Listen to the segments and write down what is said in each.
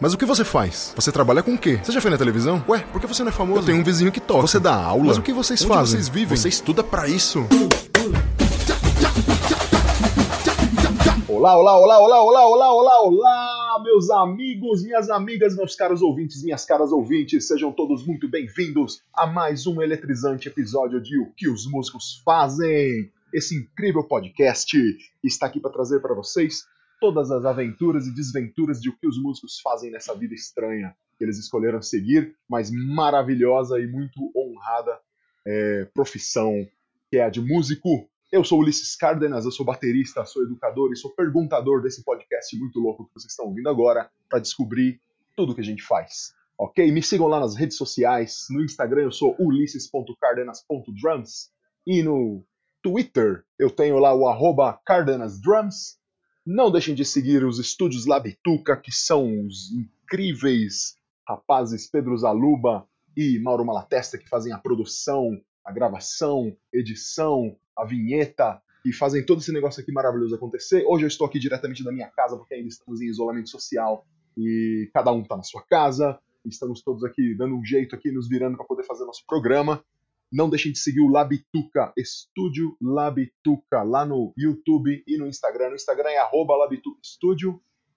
Mas o que você faz? Você trabalha com o quê? Você já foi na televisão? Ué, por que você não é famoso? Eu tenho um vizinho que toca. Você dá aula? Mas o que vocês Onde fazem? vocês vivem? Você estuda para isso? Olá, olá, olá, olá, olá, olá, olá, olá, meus amigos, minhas amigas, meus caros ouvintes, minhas caras ouvintes, sejam todos muito bem-vindos a mais um eletrizante episódio de O que os músicos fazem. Esse incrível podcast que está aqui para trazer para vocês todas as aventuras e desventuras de o que os músicos fazem nessa vida estranha que eles escolheram seguir, mas maravilhosa e muito honrada é, profissão que é a de músico. Eu sou Ulisses Cárdenas, eu sou baterista, sou educador e sou perguntador desse podcast muito louco que vocês estão ouvindo agora para descobrir tudo que a gente faz. Ok? Me sigam lá nas redes sociais. No Instagram eu sou ulisses.cardenas.drums e no Twitter eu tenho lá o arroba cardenasdrums não deixem de seguir os estúdios Labituca, que são os incríveis rapazes Pedro Zaluba e Mauro Malatesta que fazem a produção, a gravação, edição, a vinheta e fazem todo esse negócio aqui maravilhoso acontecer. Hoje eu estou aqui diretamente da minha casa porque ainda estamos em isolamento social e cada um está na sua casa. Estamos todos aqui dando um jeito aqui, nos virando para poder fazer nosso programa. Não deixem de seguir o Labituca, Estúdio Labituca, lá no YouTube e no Instagram. No Instagram é arroba Labituca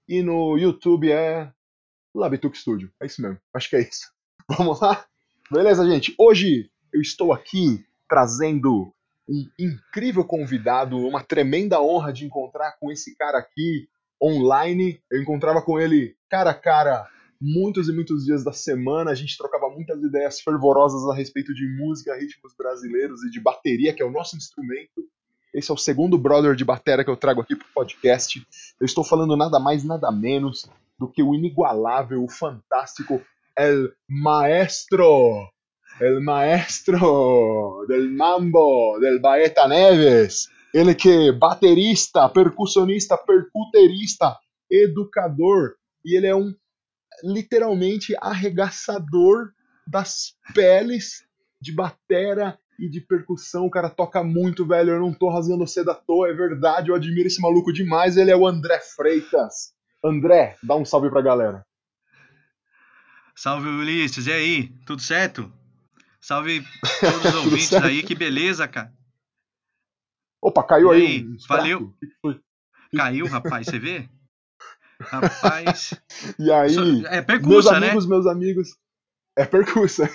e no YouTube é Labituca Studio. É isso mesmo, acho que é isso. Vamos lá? Beleza, gente? Hoje eu estou aqui trazendo um incrível convidado, uma tremenda honra de encontrar com esse cara aqui online. Eu encontrava com ele cara a cara muitos e muitos dias da semana. A gente trocava muitas ideias fervorosas a respeito de música, ritmos brasileiros e de bateria, que é o nosso instrumento. Esse é o segundo brother de bateria que eu trago aqui para o podcast. Eu estou falando nada mais, nada menos do que o inigualável, o fantástico El Maestro, El Maestro del Mambo, del Baeta Neves. Ele que é baterista, percussionista, percuterista, educador, e ele é um literalmente arregaçador das peles de batera e de percussão. O cara toca muito, velho. Eu não tô rasgando seda à toa, é verdade. Eu admiro esse maluco demais. Ele é o André Freitas. André, dá um salve pra galera. Salve, Ulisses. E aí, tudo certo? Salve todos os ouvintes aí, que beleza, cara. Opa, caiu e aí. aí um valeu. Caiu, rapaz, você vê? Rapaz. e aí, é percussa, meus né? amigos, né? meus amigos. É percussa.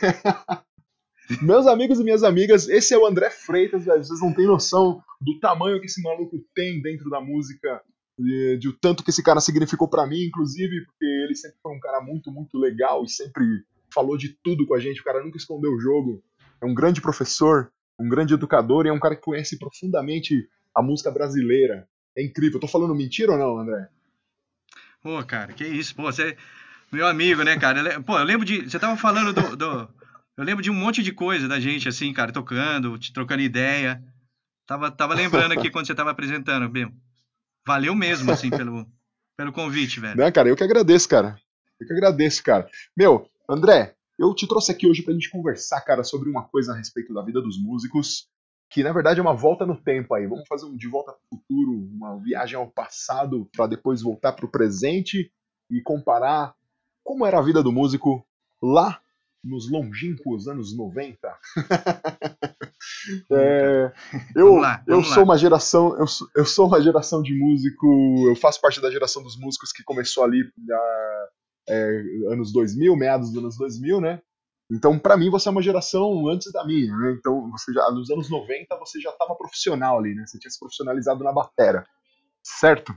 meus amigos e minhas amigas, esse é o André Freitas, velho. Vocês não têm noção do tamanho que esse maluco tem dentro da música, de, de o tanto que esse cara significou para mim, inclusive, porque ele sempre foi um cara muito, muito legal e sempre falou de tudo com a gente. O cara nunca escondeu o jogo. É um grande professor, um grande educador e é um cara que conhece profundamente a música brasileira. É incrível. Eu tô falando mentira ou não, André? Pô, cara, que isso, pô, você. Meu amigo, né, cara? Pô, eu lembro de. Você tava falando do, do. Eu lembro de um monte de coisa da gente, assim, cara, tocando, te trocando ideia. Tava, tava lembrando aqui quando você tava apresentando, bem. Valeu mesmo, assim, pelo, pelo convite, velho. Não, cara, eu que agradeço, cara. Eu que agradeço, cara. Meu, André, eu te trouxe aqui hoje pra gente conversar, cara, sobre uma coisa a respeito da vida dos músicos que na verdade é uma volta no tempo aí. Vamos fazer um de volta para o futuro, uma viagem ao passado para depois voltar para o presente e comparar como era a vida do músico lá nos longínquos anos 90. é, eu lá, eu sou lá. uma geração eu sou, eu sou uma geração de músico, eu faço parte da geração dos músicos que começou ali na, é, anos 2000, meados dos anos 2000, né? Então, para mim, você é uma geração antes da minha, né? Então, você já nos anos 90 você já estava profissional ali, né? Você tinha se profissionalizado na batera, certo?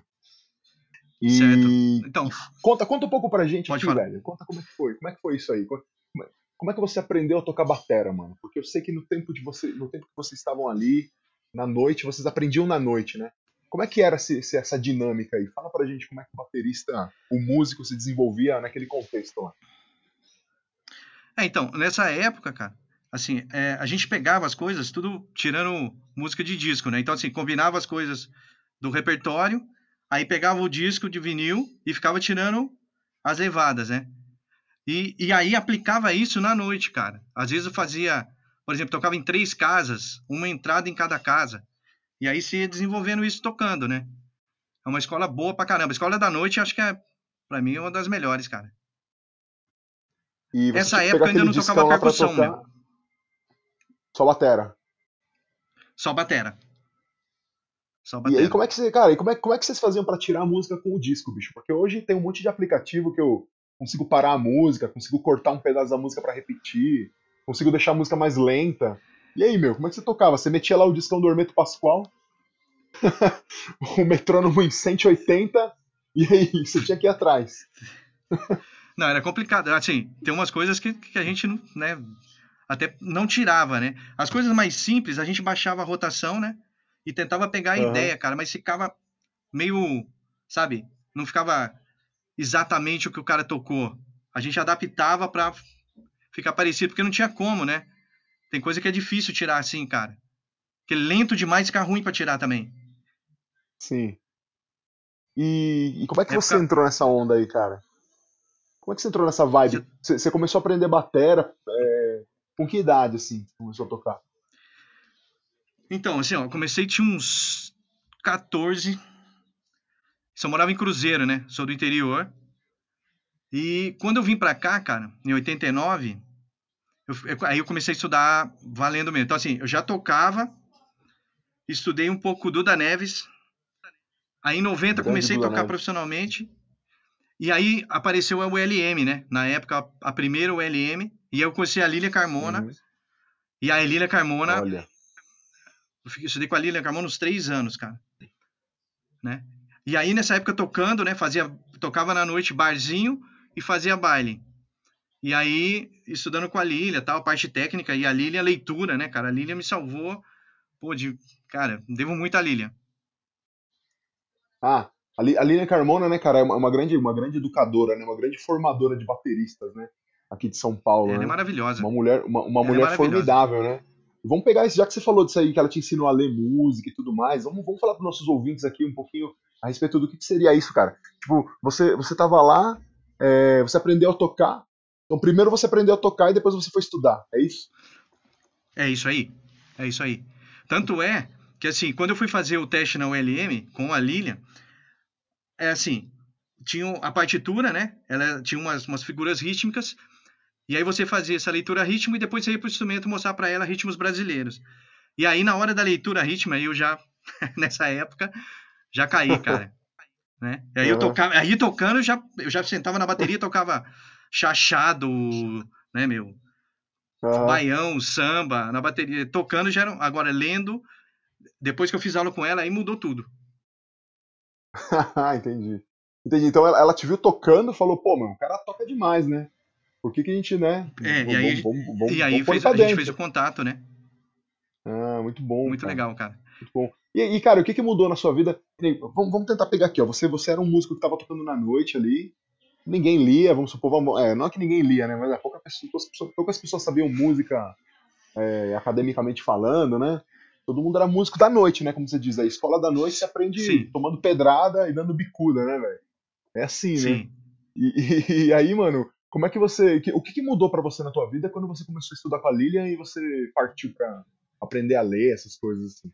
E... Certo. Então, conta, conta um pouco pra gente aqui, falar. velho. Conta como é que foi. Como é que foi isso aí? Como é que você aprendeu a tocar batera, mano? Porque eu sei que no tempo de você, no tempo que vocês estavam ali, na noite, vocês aprendiam na noite, né? Como é que era esse, essa dinâmica aí? Fala pra gente como é que o baterista, o músico se desenvolvia naquele contexto lá. É, então, nessa época, cara, assim, é, a gente pegava as coisas tudo tirando música de disco, né? Então, assim, combinava as coisas do repertório, aí pegava o disco de vinil e ficava tirando as levadas, né? E, e aí aplicava isso na noite, cara. Às vezes eu fazia, por exemplo, tocava em três casas, uma entrada em cada casa. E aí se ia desenvolvendo isso tocando, né? É uma escola boa pra caramba. A escola da noite, acho que é Pra mim é uma das melhores, cara. E você Essa época ainda não tocava percussão, tocar. meu. Só batera. Só batera. Só E batera. aí, como é que você, cara, e como é, como é que vocês faziam pra tirar a música com o disco, bicho? Porque hoje tem um monte de aplicativo que eu consigo parar a música, consigo cortar um pedaço da música pra repetir, consigo deixar a música mais lenta. E aí, meu, como é que você tocava? Você metia lá o discão do Hermeto Pascoal, o metrônomo em 180, e aí você tinha que ir atrás. Não, era complicado. Assim, tem umas coisas que, que a gente não, né, até não tirava, né? As coisas mais simples, a gente baixava a rotação, né? E tentava pegar a Aham. ideia, cara, mas ficava meio, sabe? Não ficava exatamente o que o cara tocou. A gente adaptava pra ficar parecido, porque não tinha como, né? Tem coisa que é difícil tirar assim, cara. Porque lento demais fica ruim pra tirar também. Sim. E, e como é que É você ca- entrou nessa onda aí, cara? Como é que você entrou nessa vibe? Você, você começou a aprender batera, é, com que idade, assim, começou a tocar? Então, assim, ó, eu comecei, tinha uns 14. Só morava em Cruzeiro, né? Sou do interior. E quando eu vim pra cá, cara, em 89, eu, eu- aí eu comecei a estudar valendo mesmo. Então, assim, eu já tocava, estudei um pouco Duda Neves. Aí em 90 Grande comecei a tocar Neves. profissionalmente. E aí apareceu a ULM, né? Na época, a, primeira ULM. E eu conheci a Lília Carmona. Uhum. E a Lília Carmona, Olha. eu fiquei- estudei com a Lilian Carmona uns três anos, cara. Né? E aí, nessa época, tocando, né? Fazia, tocava na noite barzinho e fazia baile. E aí, estudando com a Lilian, tal, parte técnica, e a Lilian, leitura, né, cara? A Lilian me salvou, pô, de... Cara, devo muito a Lilian. Ah, a Li- a Lilian Carmona, né, cara, é uma, uma grande, uma grande educadora, né, uma grande formadora de bateristas, né, aqui de São Paulo, Ela né? é maravilhosa. Uma mulher, uma, uma Ela é mulher maravilhosa. formidável, né? Vamos pegar isso, já que você falou disso aí, que ela te ensinou a ler música e tudo mais, vamos, vamos falar para nossos ouvintes aqui um pouquinho a respeito do que, que seria isso, cara. Tipo, você, você tava lá, é, você aprendeu a tocar, então primeiro você aprendeu a tocar e depois você foi estudar, é isso? É isso aí. É isso aí. Tanto é que, assim, quando eu fui fazer o teste na ULM com a Lilian, é assim, tinha a partitura, né? Ela tinha umas, umas figuras rítmicas, e aí você fazia essa leitura rítmica e depois você ia pro instrumento mostrar para ela ritmos brasileiros. E aí, na hora da leitura rítmica, eu já, nessa época, já caí, cara. né? E aí eu Uhum. tocava, aí tocando, eu já, eu já sentava na bateria, tocava chachado, né, meu? Aham. baião, samba, na bateria, tocando já era, agora lendo, depois que eu fiz aula com ela, aí mudou tudo. Entendi. Entendi. Então ela, ela te viu tocando e falou, pô, meu, o cara toca demais, né? Por que, que a gente, né? É, vamos, e aí, vamos, vamos, e aí fez, a gente fez o contato, né? Ah, muito bom. Muito cara. legal, cara. Muito bom. E, e, cara, o que, que mudou na sua vida? Vamos, vamos tentar pegar aqui, ó. Você, você era um músico que estava tocando na noite ali. Ninguém lia, vamos supor, vamos, é, não é que ninguém lia, né? Mas é, poucas, pessoas, poucas pessoas sabiam música é, academicamente falando, né? Todo mundo era músico da noite, né? Como você diz, a escola da noite você aprende Sim. tomando pedrada e dando bicuda, né, velho? É assim, né? Sim. E, e- e aí, mano, como é que você. que- o que, que mudou pra você na tua vida quando você começou a estudar com a Lilian e você partiu pra aprender a ler essas coisas assim?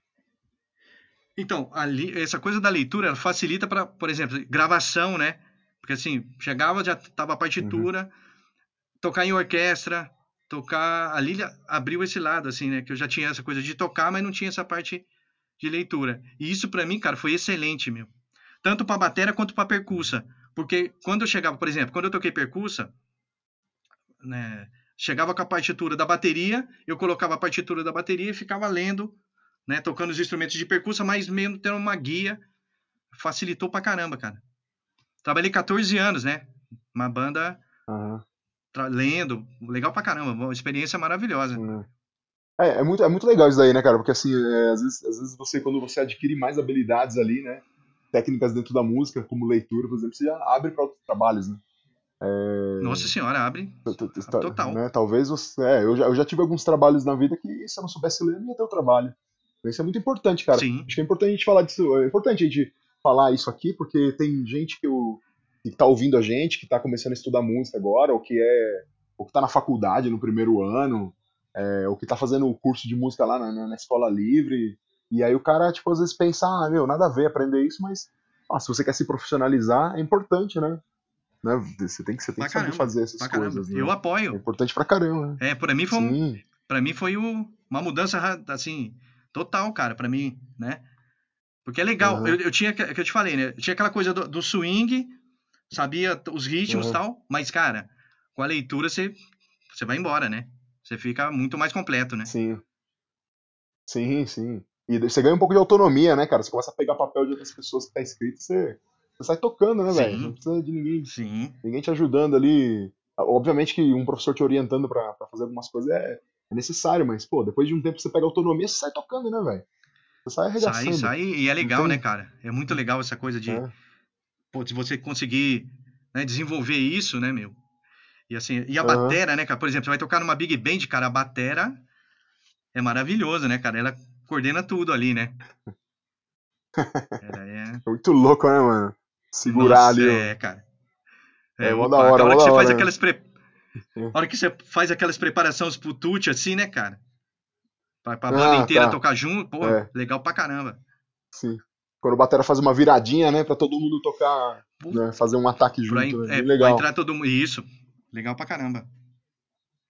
Então, ali, essa coisa da leitura facilita para, por exemplo, gravação, né? Porque assim, chegava, já tava a partitura, tocar em orquestra, tocar. A Lilia abriu esse lado, assim, né? Que eu já tinha essa coisa de tocar, mas não tinha essa parte de leitura. E isso para mim, cara, foi excelente, meu. Tanto para bateria quanto para percussa. Porque quando eu chegava, por exemplo, quando eu toquei percussa, né? Chegava com a partitura da bateria, eu colocava a partitura da bateria e ficava lendo né, tocando os instrumentos de percussa, mas mesmo tendo uma guia, facilitou pra caramba, cara. Trabalhei 14 anos, né? Uma banda Aham. Lendo, legal pra caramba, uma experiência maravilhosa. né? É, é muito, é muito legal isso daí, né, cara? Porque assim, é, às, vezes, às vezes você, quando você adquire mais habilidades ali, né? Técnicas dentro da música, como leitura, por exemplo, você já abre para outros trabalhos, né? Nossa senhora, abre. Total. né, Talvez você. É, eu já, eu já tive alguns trabalhos na vida que se eu não soubesse ler, eu não ia ter o trabalho. Isso é muito importante, cara. Sim. Acho que é importante a gente falar disso. É importante a gente falar isso aqui, porque tem gente que, eu, que tá ouvindo a gente, que tá começando a estudar música agora, ou que é. ou que tá na faculdade no primeiro ano, é, ou que tá fazendo o curso de música lá na, na- escola livre. E aí o cara, tipo, às vezes pensa, ah, meu, nada a ver aprender isso, mas ah, se você quer se profissionalizar, é importante, né? Né? Você tem que, você tem que saber fazer essas coisas. Né? Eu apoio. É importante pra caramba. Né? É, pra mim foi, um, pra mim foi o, uma mudança, assim, total, cara, pra mim, né? Porque é legal. Uhum. Eu, eu tinha, que eu te falei, né? Eu tinha aquela coisa do, do swing, sabia os ritmos e uhum. tal, mas, cara, com a leitura você, você vai embora, né? Você fica muito mais completo, né? Sim. Sim, sim. E você ganha um pouco de autonomia, né, cara? Você começa a pegar papel de outras pessoas que tá escrito, você, você sai tocando, né, velho? Não precisa de ninguém. Sim. Ninguém te ajudando ali. Obviamente que um professor te orientando para fazer algumas coisas é, é, necessário, mas, pô, depois de um tempo você pega autonomia, você sai tocando, né, velho? Você sai arregaçando. Sai, sai, e é legal, né, cara? É muito legal essa coisa de. É. Pô, se você conseguir né, desenvolver isso, né, meu? E assim, e a uhum. batera, né, cara? Por exemplo, você vai tocar numa big band, cara, a batera é maravilhosa, né, cara? Ela coordena tudo ali, né? é... Muito louco, né, mano? Segurar Nossa, ali. É, cara. É, é da hora, hora que você hora, faz né? aquelas pre... A hora que você faz aquelas preparações pro tute, assim, né, cara? Pra, pra banda ah, inteira tá. tocar junto, pô, é. legal pra caramba. Sim. Quando o batera faz uma viradinha, né, pra todo mundo tocar, né, fazer um ataque junto. Pra, né? é, legal. Pra entrar todo mundo. Isso. Legal pra caramba.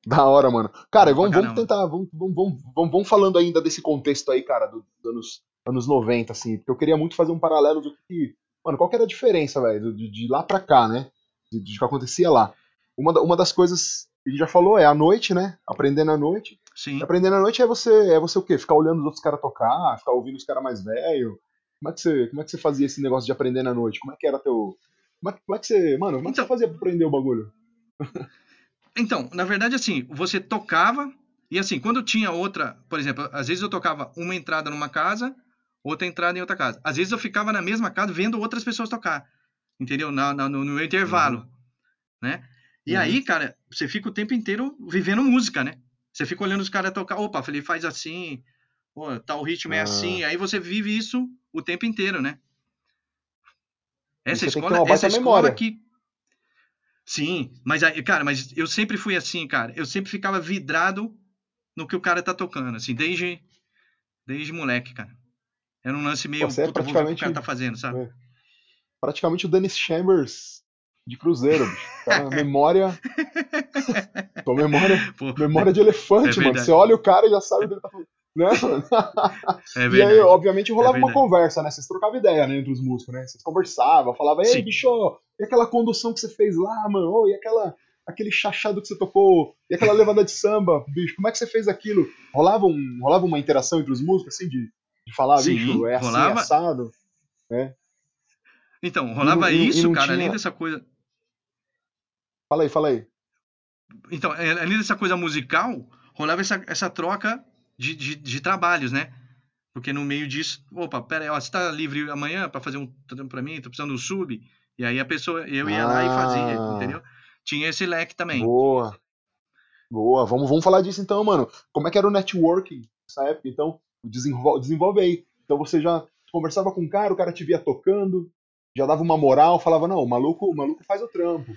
Da hora, mano. Cara, vamos, vamos tentar, vamos, vamos, vamos, vamos, falando ainda desse contexto aí, cara, dos anos, anos 90, assim, porque eu queria muito fazer um paralelo do que. Mano, qual que era a diferença, velho, de, de, lá pra cá, né? De, de que acontecia lá. Uma, uma das coisas que a gente já falou é a noite, né? Aprendendo à noite. Sim. Aprendendo à noite é você, é você o quê? Ficar olhando os outros caras tocar, ficar ouvindo os caras mais velhos. Como é, que você, como é que você fazia esse negócio de aprender na noite? Como é que era teu. Como é, como é que você. Mano, como é que então... você fazia pra aprender o bagulho? Então, na verdade, assim, você tocava, e assim, quando tinha outra, por exemplo, às vezes eu tocava uma entrada numa casa, outra entrada em outra casa. Às vezes eu ficava na mesma casa vendo outras pessoas tocar, entendeu? Na, na no, no, intervalo, uhum. né? E uhum. aí, cara, você fica o tempo inteiro vivendo música, né? Você fica olhando os caras tocar, opa, ele faz assim, pô, tal ritmo é ah. assim, aí você vive isso o tempo inteiro, né? Essa escola, essa escola que Sim, mas cara, mas eu sempre fui assim, cara. Eu sempre ficava vidrado no que o cara tá tocando, assim, desde desde moleque, cara. Era um lance meio Você é praticamente o cara tá fazendo, sabe? É. Praticamente o Dennis Chambers de Cruzeiro, bicho. Cara, memória. Tua memória, Pô, memória de elefante, é mano. Você olha o cara e já sabe o que ele tá falando. Né? É e aí, obviamente, rolava é uma conversa, né? Vocês trocavam ideia né, entre os músicos, né? Vocês conversavam, falavam, ei, Sim. bicho, e aquela condução que você fez lá, mano? Oh, e aquela, aquele chachado que você tocou? E aquela levada de samba, bicho? Como é que você fez aquilo? Rolava, um, rolava uma interação entre os músicos, assim, de, de falar, Sim, bicho, é assim, rolava... assado, né? Então, rolava e, isso, e cara, tinha... além dessa coisa... Fala aí, fala aí. Então, é, além dessa coisa musical, rolava essa, essa troca de, de, de trabalhos, né? Porque no meio disso, opa, pera aí, ó, você tá livre amanhã para fazer um trampo pra mim? Tô precisando do sub? E aí a pessoa, eu ia ah, lá e fazia, ah. entendeu? Tinha esse leque também. Boa. Boa, vamos, vamos falar disso então, mano. Como é que era o networking nessa época? Então, desenvolve, desenvolve aí. Então você já conversava com o cara, o cara te via tocando, já dava uma moral, falava, não, o maluco, o maluco faz o trampo.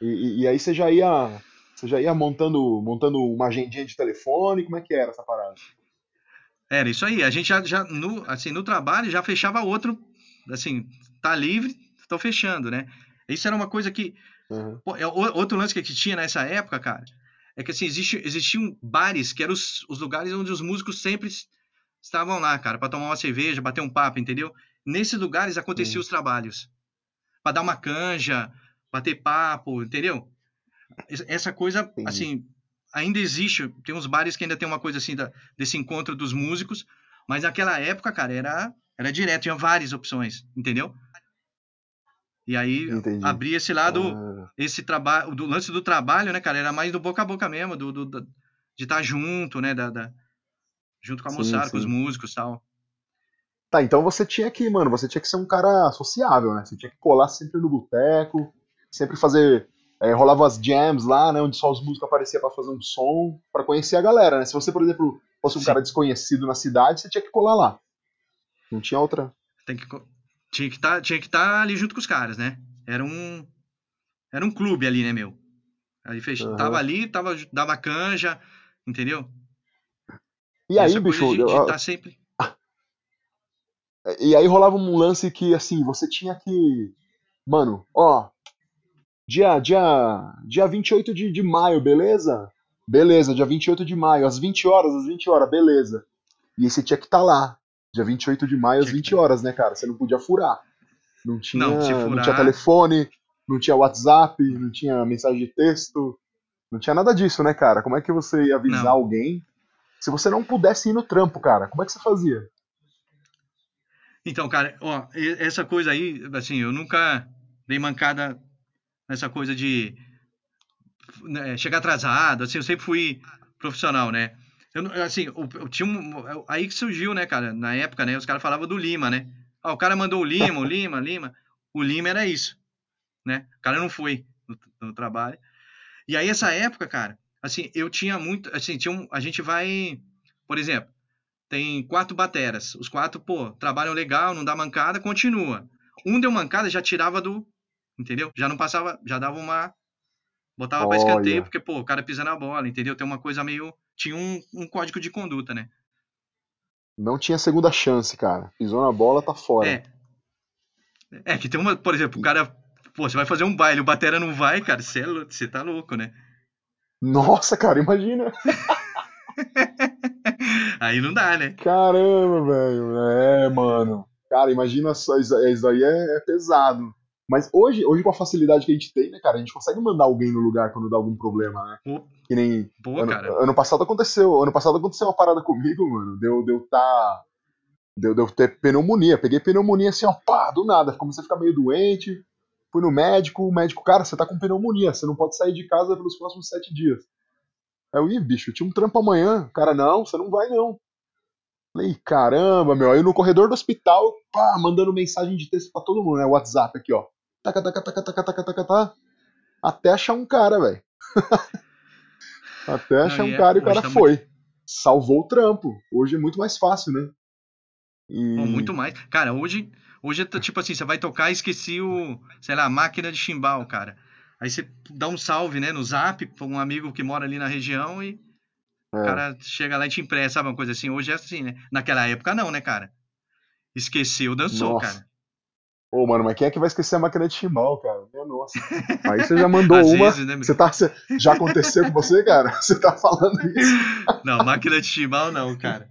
E, e, e aí você já ia você já ia montando, montando uma agendinha de telefone? Como é que era essa parada? Era isso aí. A gente já, já no, assim, no trabalho já fechava outro, assim, tá livre, tô fechando, né? Isso era uma coisa que. Uhum. Pô, é, outro lance que a gente tinha nessa época, cara, é que assim, existe, existiam bares que eram os, os lugares onde os músicos sempre estavam lá, cara, para tomar uma cerveja, bater um papo, entendeu? Nesses lugares aconteciam uhum. os trabalhos. para dar uma canja, bater papo, entendeu? Essa coisa, Entendi. assim, ainda existe. Tem uns bares que ainda tem uma coisa assim da, desse encontro dos músicos, mas naquela época, cara, era, era direto, tinha várias opções, entendeu? E aí Entendi. abria esse lado, ah. esse trabalho, do lance do trabalho, né, cara? Era mais do boca a boca mesmo, do, do, do de estar tá junto, né? Da, da junto com a moçada, com os músicos tal. Tá, então você tinha que, mano, você tinha que ser um cara sociável, né? Você tinha que colar sempre no boteco, sempre fazer é, rolava as jams lá, né, onde só os músicos apareciam para fazer um som, para conhecer a galera, né? Se você, por exemplo, fosse um Sim. cara desconhecido na cidade, você tinha que colar lá. Não tinha outra. Tem que, tinha que tá, tinha que estar tá ali junto com os caras, né? Era um era um clube ali, né, meu? Aí fez, uhum. tava ali, tava dava canja, entendeu? E aí, bicho, de, de tá sempre E aí rolava um lance que assim, você tinha que mano, ó, dia, dia, dia 28 de, de maio, beleza? Beleza, dia 28 de maio, às 20 horas, às 20 horas, beleza. E você tinha que estar tá lá, dia 28 de maio, às 20 horas, né, cara? Você não podia furar. Não tinha, não, furar... não tinha telefone, não tinha WhatsApp, não tinha mensagem de texto, não tinha nada disso, né, cara? Como é que você ia avisar não. alguém se você não pudesse ir no trampo, cara? Como é que você fazia? Então, cara, ó, essa coisa aí, assim, eu nunca dei mancada nessa coisa de né, chegar atrasado, assim, eu sempre fui profissional, né? Eu, assim, eu, eu tinha um, aí que surgiu, né, cara, na época, né, os caras falavam do Lima, né? Ah, o cara mandou o Lima, o Lima, Lima. O Lima era isso, né? O cara não foi no, no trabalho. E aí, essa época, cara, assim, eu tinha muito, assim, tinha um, a gente vai, por exemplo, tem quatro bateras. Os quatro, pô, trabalham legal, não dá mancada, continua. Um deu mancada, já tirava do. Entendeu? Já não passava, já dava uma. Botava Olha. pra escanteio, porque, pô, o cara pisa na bola, entendeu? Tem uma coisa meio. Tinha um, um código de conduta, né? Não tinha segunda chance, cara. Pisou na bola, tá fora. É. É que tem uma, por exemplo, o cara. Pô, você vai fazer um baile, o batera não vai, cara. Você, é, você tá louco, né? Nossa, cara, imagina. aí não dá, né? Caramba, velho. É, mano. Cara, imagina só, isso, aí é, é, pesado. Mas hoje, hoje, com a facilidade que a gente tem, né, cara, a gente consegue mandar alguém no lugar quando dá algum problema, né? Que nem. Boa, ano, cara. ano passado aconteceu. Ano passado aconteceu uma parada comigo, mano. Deu, deu tá. Deu, deu ter pneumonia. Peguei pneumonia assim, ó, pá, do nada. Comecei a ficar meio doente. Fui no médico, o médico, cara, você tá com pneumonia, você não pode sair de casa pelos próximos sete dias. Aí eu, ih, bicho, tinha um trampo amanhã. Cara, não, você não vai não. Falei, caramba, meu. Aí no corredor do hospital, pá, mandando mensagem de texto pra todo mundo, né? WhatsApp aqui, ó. Taca, taca, taca, taca, taca, taca, taca. Até achar um cara, velho. Até achar não, um cara e o cara tá foi. Muito... Salvou o trampo. Hoje é muito mais fácil, né? E... muito mais. Cara, hoje, hoje é tipo assim, você vai tocar e esqueci o, sei lá, máquina de chimbal, cara. Aí você dá um salve, né, no zap pra um amigo que mora ali na região e é. o cara chega lá e te empresta, sabe? Uma coisa assim. Hoje é assim, né? Naquela época não, né, cara? Esqueceu, dançou, Nossa. cara. Ô, mano, mas quem é que vai esquecer a máquina de chimbal, cara? Minha nossa. Aí você já mandou uma. Vezes, né? Você tá, você, já aconteceu com você, cara? Você tá falando isso? Não, máquina de chimbal não, cara.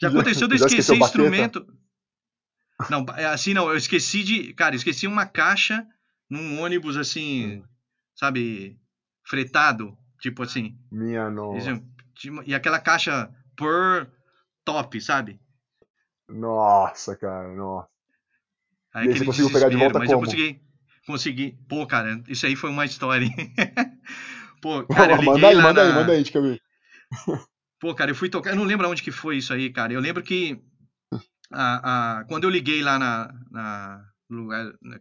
Já aconteceu de eu esquecer instrumento. Não, é assim não, eu esqueci de. Cara, eu esqueci uma caixa num ônibus assim. Sabe, fretado, tipo assim. Minha nossa. E aquela caixa por top, sabe? Nossa, cara, nossa. Aí, e aí você conseguiu pegar de volta mas como? eu consegui, consegui. Pô, cara, isso aí foi uma história. Pô, cara, eu manda aí, manda na... aí, manda aí, de que Pô, cara, eu fui tocar, eu não lembro onde que foi isso aí, cara. Eu lembro que a, a, quando eu liguei lá na, na lugar, na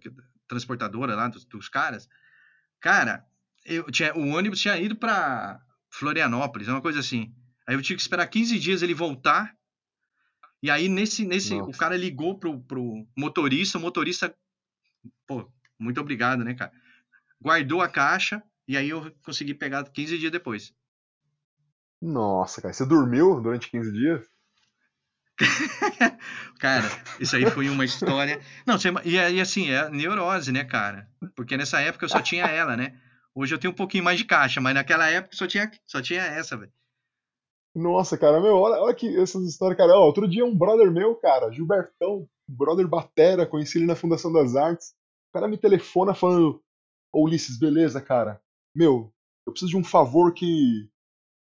transportadora lá dos, dos caras, Cara, eu tinha, o ônibus tinha ido para Florianópolis, uma coisa assim. Aí eu tive que esperar 15 dias ele voltar. E aí, nesse, nesse o cara ligou pro, pro motorista, o motorista, pô, muito obrigado, né, cara? Guardou a caixa e aí eu consegui pegar 15 dias depois. Nossa, cara, você dormiu durante 15 dias? cara, isso aí foi uma história. Não, você, e, e assim, é neurose, né, cara? Porque nessa época eu só tinha ela, né? Hoje eu tenho um pouquinho mais de caixa, mas naquela época só tinha, só tinha essa, velho. Nossa, cara, meu, olha, olha que essas histórias, cara. Ó, outro dia um brother meu, cara, Gilbertão, brother Batera, conheci ele na Fundação das Artes. O cara me telefona falando: Ô Ulisses, beleza, cara? Meu, eu preciso de um favor que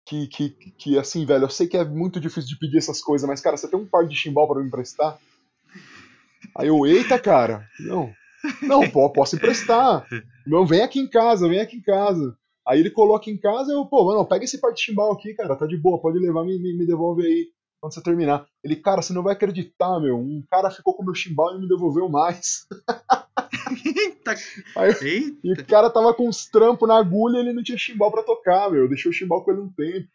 que, que, que, assim, velho, eu sei que é muito difícil de pedir essas coisas, mas, cara, você tem um par de chimbal para me emprestar? Aí eu, eita, cara, não, não, posso emprestar. Não, vem aqui em casa, vem aqui em casa. Aí ele coloca em casa, eu, pô, não, pega esse par de chimbal aqui, cara, tá de boa, pode levar, me, me, me devolve aí quando você terminar. Ele, cara, você não vai acreditar, meu, um cara ficou com meu chimbal e não me devolveu mais. Eita. Aí, Eita. E o cara tava com os trampos na agulha e ele não tinha chimbal pra tocar, meu. Deixou o chimbal com ele um tempo.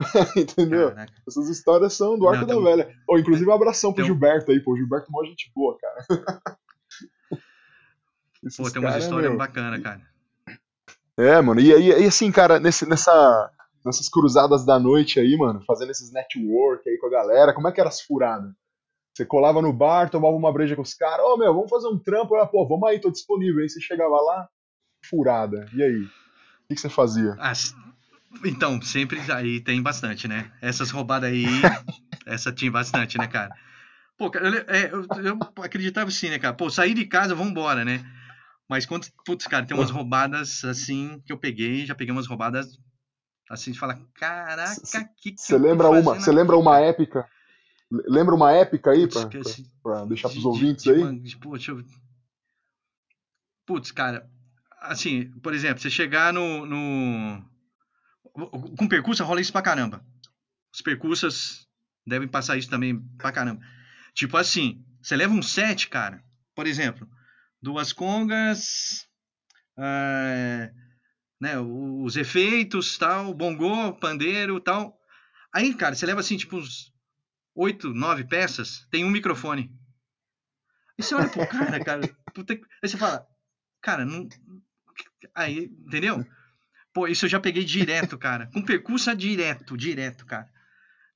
Entendeu? Caraca. Essas histórias são do arco não, da velha. Oh, inclusive, um abração pro Gilberto aí, pô. Gilberto é mó gente boa, cara. pô, tem umas histórias bacanas, cara. É, mano. E, e, e assim, cara, nesse, nessa, nessas cruzadas da noite aí, mano, fazendo esses network aí com a galera, como é que era as furadas? Você colava no bar, tomava uma breja com os caras, ô oh, meu, vamos fazer um trampo, era, pô, vamos aí, tô disponível. Aí você chegava lá, furada. E aí? O que, que você fazia? As... Então, sempre aí tem bastante, né? Essas roubadas aí, essa tinha bastante, né, cara? Pô, cara, eu, é, eu, eu, acreditava assim, né, cara? Pô, sair de casa, vambora, né? Mas quando, putz, cara, tem umas roubadas assim que eu peguei, já peguei umas roubadas assim, de falar, caraca, que que Você lembra uma, você lembra uma épica? Lembra uma épica aí pra, pra, pra deixar pros de, ouvintes de, aí? De, pô, eu... Putz, cara, assim, por exemplo, você chegar no, no... com percurso rola isso pra caramba. Os percursas devem passar isso também pra caramba. Tipo assim, você leva um set, cara, por exemplo, duas congas, é, né, os efeitos, tal, bongô, pandeiro, tal. Aí, cara, você leva assim, tipo, uns oito, nove peças, tem um microfone. E você olha pro cara, cara, puta, aí você fala, cara, não. Aí, entendeu? Pô, isso eu já peguei direto, cara. Com percurso direto, direto, cara.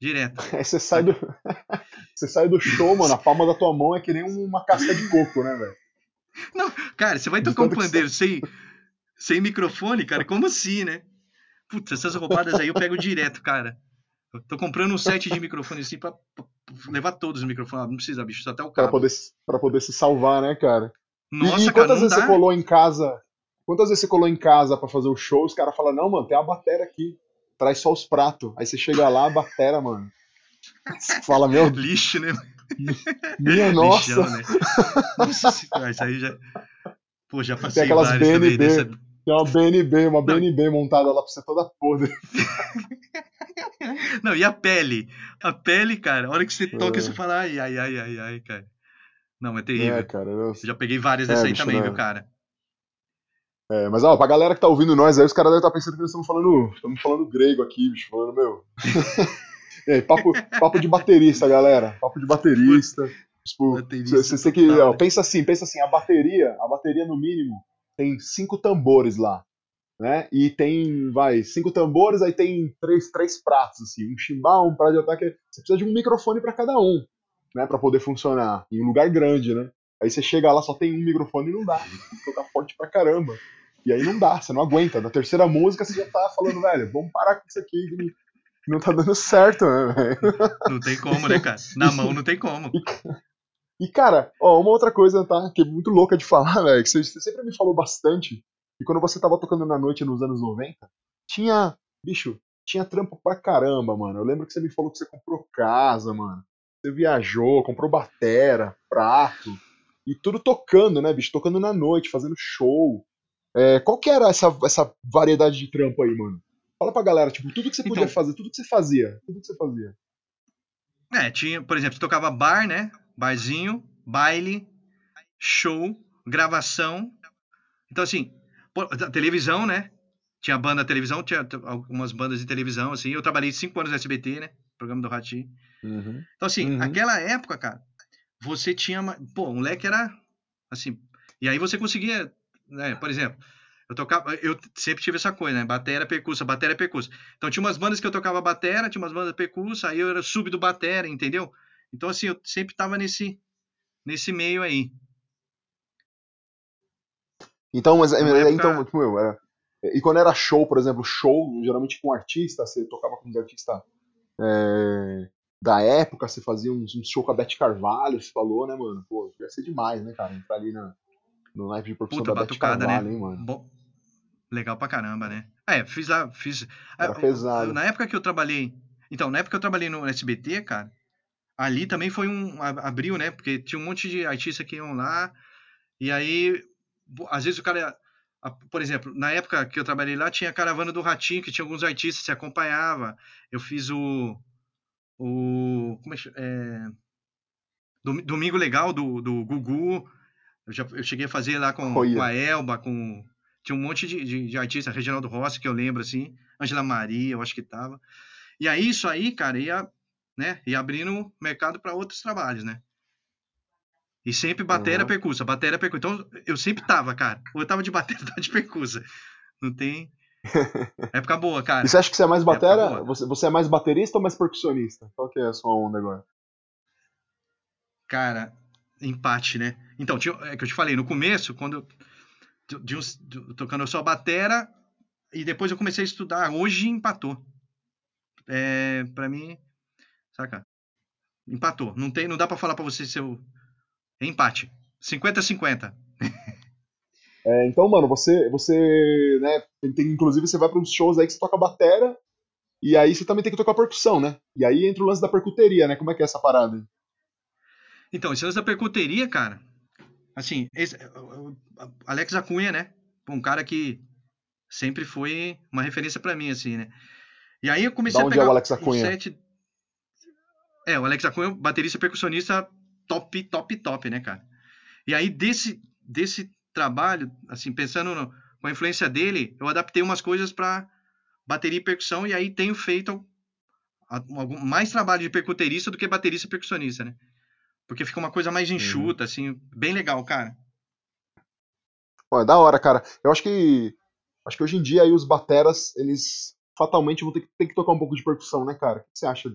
Direto. Aí você sai do. você sai do show, mano. A palma da tua mão é que nem uma casca de coco, né, velho? Não, cara, você vai tocar um pandeiro sem, sem microfone, cara? Como assim, né? Putz, essas roubadas aí eu pego direto, cara. Eu tô comprando um set de microfone assim pra, pra levar todos os microfones. Não precisa, bicho, só até o cabo. Pra poder, pra poder se salvar, né, cara? Nossa, e, e quantas cara, vezes dá. você colou em casa? Quantas vezes você colou em casa pra fazer o show? Os caras falam, não, mano, tem a batera aqui. Traz só os pratos. Aí você chega lá, a batera, mano. Você fala, meu. Lixo, né? Minha nossa. Lixão, né? Nossa senhora, isso aí já. Pô, já passei Tem aquelas BNB. Dessa... Tem uma BNB, uma BNB montada lá pra você toda podre. Não, e a pele? A pele, cara, a hora que você toca, É. você fala, ai, ai, ai, ai, ai, cara. Não, é terrível. É, cara. eu- já peguei várias É, dessa aí também, né? viu, cara? É, mas ó, pra galera que tá ouvindo nós aí, os caras devem estar pensando que nós estamos falando, estamos falando grego aqui, bicho, falando, meu. Aí, papo, papo de baterista, galera. Papo de baterista. Tipo, você você tem que. ó, pensa assim, pensa assim, a bateria, a bateria no mínimo, tem cinco tambores lá. Né? E tem, vai, cinco tambores, aí tem três, três pratos, assim, um chimbal, um prato de ataque. Você precisa de um microfone pra cada um, né? Pra poder funcionar. Em um lugar grande, né? Aí você chega lá, só tem um microfone e não dá. Tem que tocar forte pra caramba. E aí não dá, você não aguenta. Na terceira música você já tá falando, velho, vamos parar com isso aqui, não tá dando certo, né, velho? Não tem como, né, cara? Na mão não tem como. E, cara, ó, uma outra coisa, tá? Que é muito louca de falar, velho, que você, você sempre me falou bastante. E quando você tava tocando na noite nos anos 90, tinha, bicho, tinha trampo pra caramba, mano. Eu lembro que você me falou que você comprou casa, mano. Você viajou, comprou batera, prato. E tudo tocando, né, bicho? Tocando na noite, fazendo show. É, qual que era essa, essa variedade de trampo aí, mano? Fala pra galera, tipo, tudo que você podia Então- fazer, tudo que você fazia, tudo que você fazia. É, tinha, por exemplo, você tocava bar, né? Barzinho, baile, show, gravação. Então, assim, televisão, né? Tinha banda televisão, tinha algumas bandas de televisão, assim. Eu trabalhei cinco anos no SBT, né? Programa do Ratinho. Uhum. Então, assim, Uhum. naquela época, cara, você tinha. Pô, o moleque era. Assim. E aí você conseguia. Né, por exemplo, eu tocava. Eu sempre tive essa coisa, né? Batera, percussa, batera, percussa. Então tinha umas bandas que eu tocava batera, tinha umas bandas percussa, aí eu era sub do batera, entendeu? Então, assim, eu sempre tava nesse. Nesse meio aí. Então, mas é, época- então, tipo, meu, era. E quando era show, por exemplo, show, geralmente com artista, você tocava com os artistas é, da época, você fazia uns, uns show com a Beth Carvalho, você falou, né, mano? Pô, ia ser demais, né, cara? Entrar ali na, no live de produção Puta, da Beth batucada, Carvalho, né? hein, mano? Bom, legal pra caramba, né? É, fiz lá, fiz. Era Ah, eu- pesado. na época que eu trabalhei. Então, na época que eu trabalhei no SBT, cara, ali também foi um. Abriu, né? Porque tinha um monte de artistas que iam lá. E aí, às vezes o cara. Por exemplo, na época que eu trabalhei lá, tinha a caravana do Ratinho, que tinha alguns artistas que se acompanhava. Eu fiz o. O. Como é? É, Dom- Domingo Legal do, do Gugu. Eu, já, eu cheguei a fazer lá com, com a Elba, com. Tinha um monte de, de, de artistas, Reginaldo Rossi, que eu lembro, assim. Angela Maria, eu acho que tava. E aí, isso aí, cara, ia, né, ia abrindo mercado para outros trabalhos, né? E sempre bateria Uhum. percussa, bateria percussa. Então, eu sempre tava, cara. Ou eu tava de bateria, tava de percussa. Não tem. Época boa, cara. E você acha que você é mais batera? Você, você é mais baterista ou mais percussionista? Qual que é a sua onda agora? Cara, empate, né? Então, tinha, é que eu te falei, no começo, quando eu de de, tocando só batera, e depois eu comecei a estudar. Hoje empatou. É, para mim, saca? Empatou. Não, tem, não dá para falar para você se eu. É empate. 50-50. É, então, mano, você, você, né, tem, tem, inclusive você vai para uns shows aí que você toca batera e aí você também tem que tocar percussão, né? E aí entra o lance da percuteria, né? Como é que é essa parada? Então, esse lance da percuteria, cara, assim, esse, Alex Acunha, né? Um cara que sempre foi uma referência para mim, assim, né? E aí eu comecei da a pegar é o Alex Acunha? set... É, o Alex Acunha, baterista percussionista top, top, top, né, cara? E aí desse, desse trabalho, assim, pensando no, com a influência dele, eu adaptei umas coisas para bateria e percussão e aí tenho feito mais trabalho de percuterista do que baterista e percussionista, né? Porque fica uma coisa mais enxuta, uhum. assim, bem legal, cara. Pô, é da hora, cara. Eu acho que acho que hoje em dia aí os bateras, eles fatalmente vão ter que, ter que tocar um pouco de percussão, né, cara? O que você acha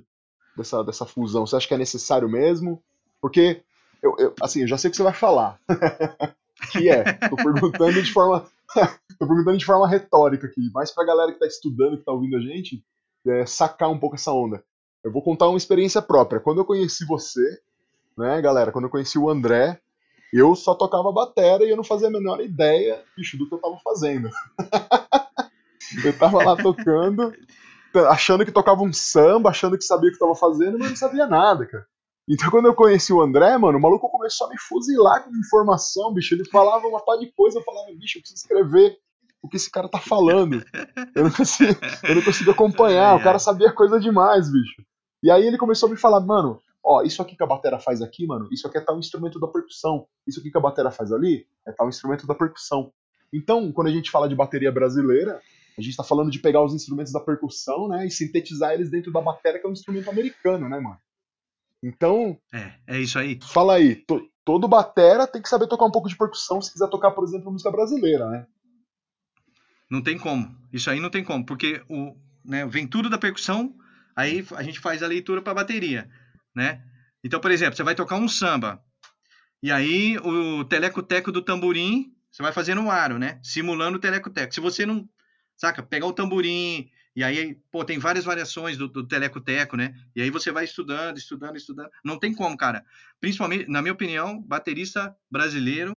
dessa, dessa fusão? Você acha que é necessário mesmo? Porque, eu, eu assim, eu já sei o que você vai falar. que é, tô perguntando de forma tô perguntando de forma retórica aqui, mas pra galera que tá estudando, que tá ouvindo a gente, é, sacar um pouco essa onda. Eu vou contar uma experiência própria. Quando eu conheci você, né, galera, quando eu conheci o André, eu só tocava batera e eu não fazia a menor ideia, bicho, do que eu tava fazendo. eu tava lá tocando, achando que tocava um samba, achando que sabia o que tava fazendo, mas não sabia nada, cara. Então, quando eu conheci o André, mano, o maluco começou a me fuzilar com informação, bicho. Ele falava uma par de coisa, eu falava, bicho, eu preciso escrever o que esse cara tá falando. Eu não consigo, eu não consigo acompanhar, o cara sabia coisa demais, bicho. E aí ele começou a me falar, mano, ó, isso aqui que a batera faz aqui, mano, isso aqui é tal instrumento da percussão. Isso aqui que a batera faz ali é tal instrumento da percussão. Então, quando a gente fala de bateria brasileira, a gente tá falando de pegar os instrumentos da percussão, né, e sintetizar eles dentro da bateria, que é um instrumento americano, né, mano? Então. É, é isso aí. Fala aí, to, todo batera tem que saber tocar um pouco de percussão se quiser tocar, por exemplo, música brasileira, né? Não tem como. Isso aí não tem como, porque o, né, vem tudo da percussão, aí a gente faz a leitura para bateria, né? Então, por exemplo, você vai tocar um samba, e aí o teleco-teco do tamborim, você vai fazer no aro, né? Simulando o teleco-teco. Se você não, saca, pegar o tamborim, e aí, pô, tem várias variações do, do teleco-teco, né? E aí você vai estudando, estudando, estudando. Não tem como, cara. Principalmente, na minha opinião, baterista brasileiro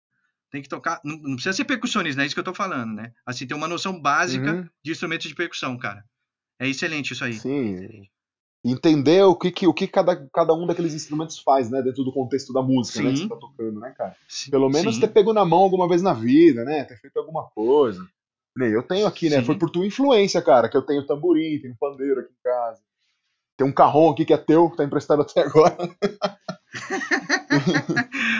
tem que tocar. Não, não precisa ser percussionista, não é isso que eu tô falando, né? Assim, tem uma noção básica uhum. de instrumentos de percussão, cara. É excelente isso aí. Sim. Entender o que, que, o que cada, cada um daqueles instrumentos faz, né? Dentro do contexto da música, Sim. né? Que você tá tocando, né, cara? Sim. Pelo menos Sim. ter pego na mão alguma vez na vida, né? Ter feito alguma coisa. Eu tenho aqui, né? Sim. Foi por tua influência, cara, que eu tenho tamborim, tenho pandeiro aqui em casa. Tem um carrão aqui que é teu, que tá emprestado até agora.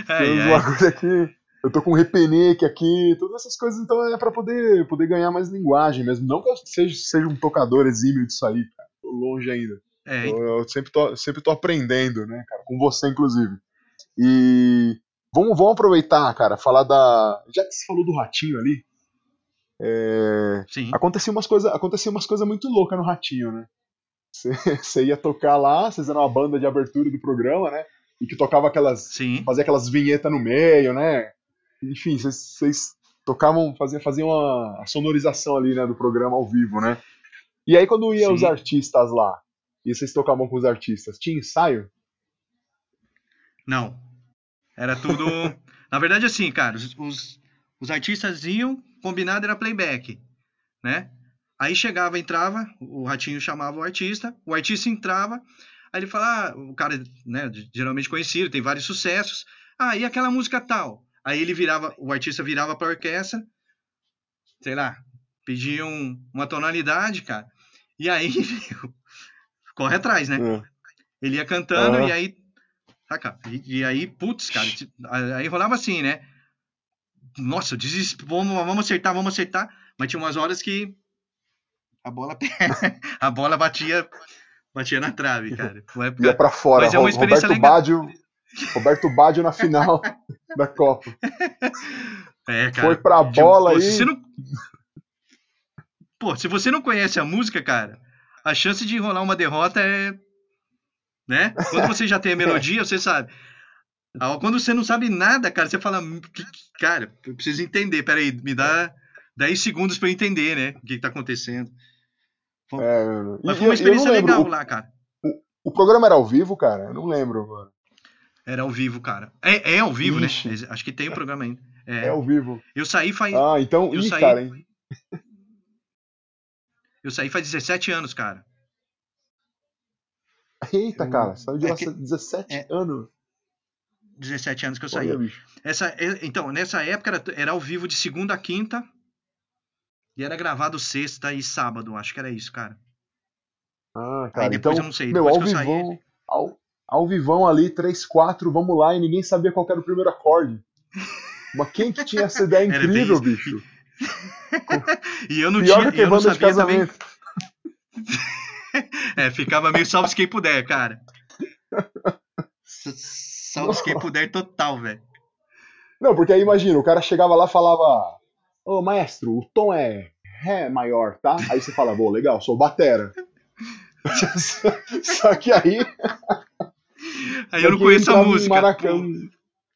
Tem uma coisa aqui. Eu tô com um repeneque aqui, todas essas coisas, então é pra poder, poder ganhar mais linguagem mesmo. Não que eu seja, seja um tocador exímio disso aí, cara. Tô longe ainda. É, eu, eu, sempre, tô, sempre tô aprendendo, né, cara? Com você, inclusive. E vamos, vamos aproveitar, cara, falar da. Já que você falou do ratinho ali, é, acontecia umas coisas acontecia umas coisas muito loucas no Ratinho, né? Você ia tocar lá, vocês eram uma banda de abertura do programa, né? E que tocava aquelas. Sim. fazia aquelas vinhetas no meio, né? Enfim, vocês tocavam, faziam, faziam a, a, sonorização ali, né, do programa ao vivo, né? E aí quando iam os artistas lá, e vocês tocavam com os artistas, tinha ensaio? Não. Era tudo. Na verdade, assim, cara, os, os, os artistas iam, combinado era playback, né? Aí chegava, entrava, o ratinho chamava o artista, o artista entrava, aí ele fala, ah, o cara, né, geralmente conhecido, tem vários sucessos. Ah, e aquela música tal? Aí ele virava, o artista virava para a orquestra, sei lá, pedia um, uma tonalidade, cara. E aí corre atrás, né? É. Ele ia cantando e aí saca? E, e aí, putz, cara, aí rolava assim, né? nossa, desespero, vamos, vamos acertar, vamos acertar. Mas tinha umas horas que a bola, a bola batia, batia na trave, cara. Época... Ia pra fora. Mas é uma experiência Roberto legal. Baggio, Roberto Baggio na final da Copa. É, cara. Foi pra bola tipo, aí. Não... Pô, se você não conhece a música, cara, a chance de rolar uma derrota é. Né? Quando você já tem a melodia, você sabe. Quando você não sabe nada, cara, você fala, cara, eu preciso entender, peraí, me dá 10 segundos para entender, né, o que, está acontecendo. É, Mas foi uma experiência legal o, lá, cara. O, o, programa era ao vivo, cara? Eu não lembro agora. Era ao vivo, cara. É, é ao vivo, né? Ixi. né? Acho que tem o um programa ainda. É. é ao vivo. Eu saí faz. Ah, então. Eu Ih, saí... cara, hein? Eu saí faz 17 anos, cara. Eita, eu... cara, saiu de é que... 17 é... anos. 17 anos que eu saí. Olha, Essa, então, nessa época era, era ao vivo de segunda a quinta. E era gravado sexta e sábado, acho que era isso, cara. Ah, cara, Aí depois então, eu não sei. Meu, ao vivão, saí... ao, ao vivão ali, 3, 4, vamos lá, e ninguém sabia qual era o primeiro acorde. Mas quem que tinha essa ideia incrível, bicho? E eu não Pior tinha, que eu não sabia também. é, ficava meio salve quem puder, cara. Salve quem puder total, velho. Não, porque aí imagina, o cara chegava lá e falava: Ô maestro, o tom é Ré maior, tá? Aí você fala: Bom, legal, sou batera. Só que aí. Aí eu não conheço a música. Um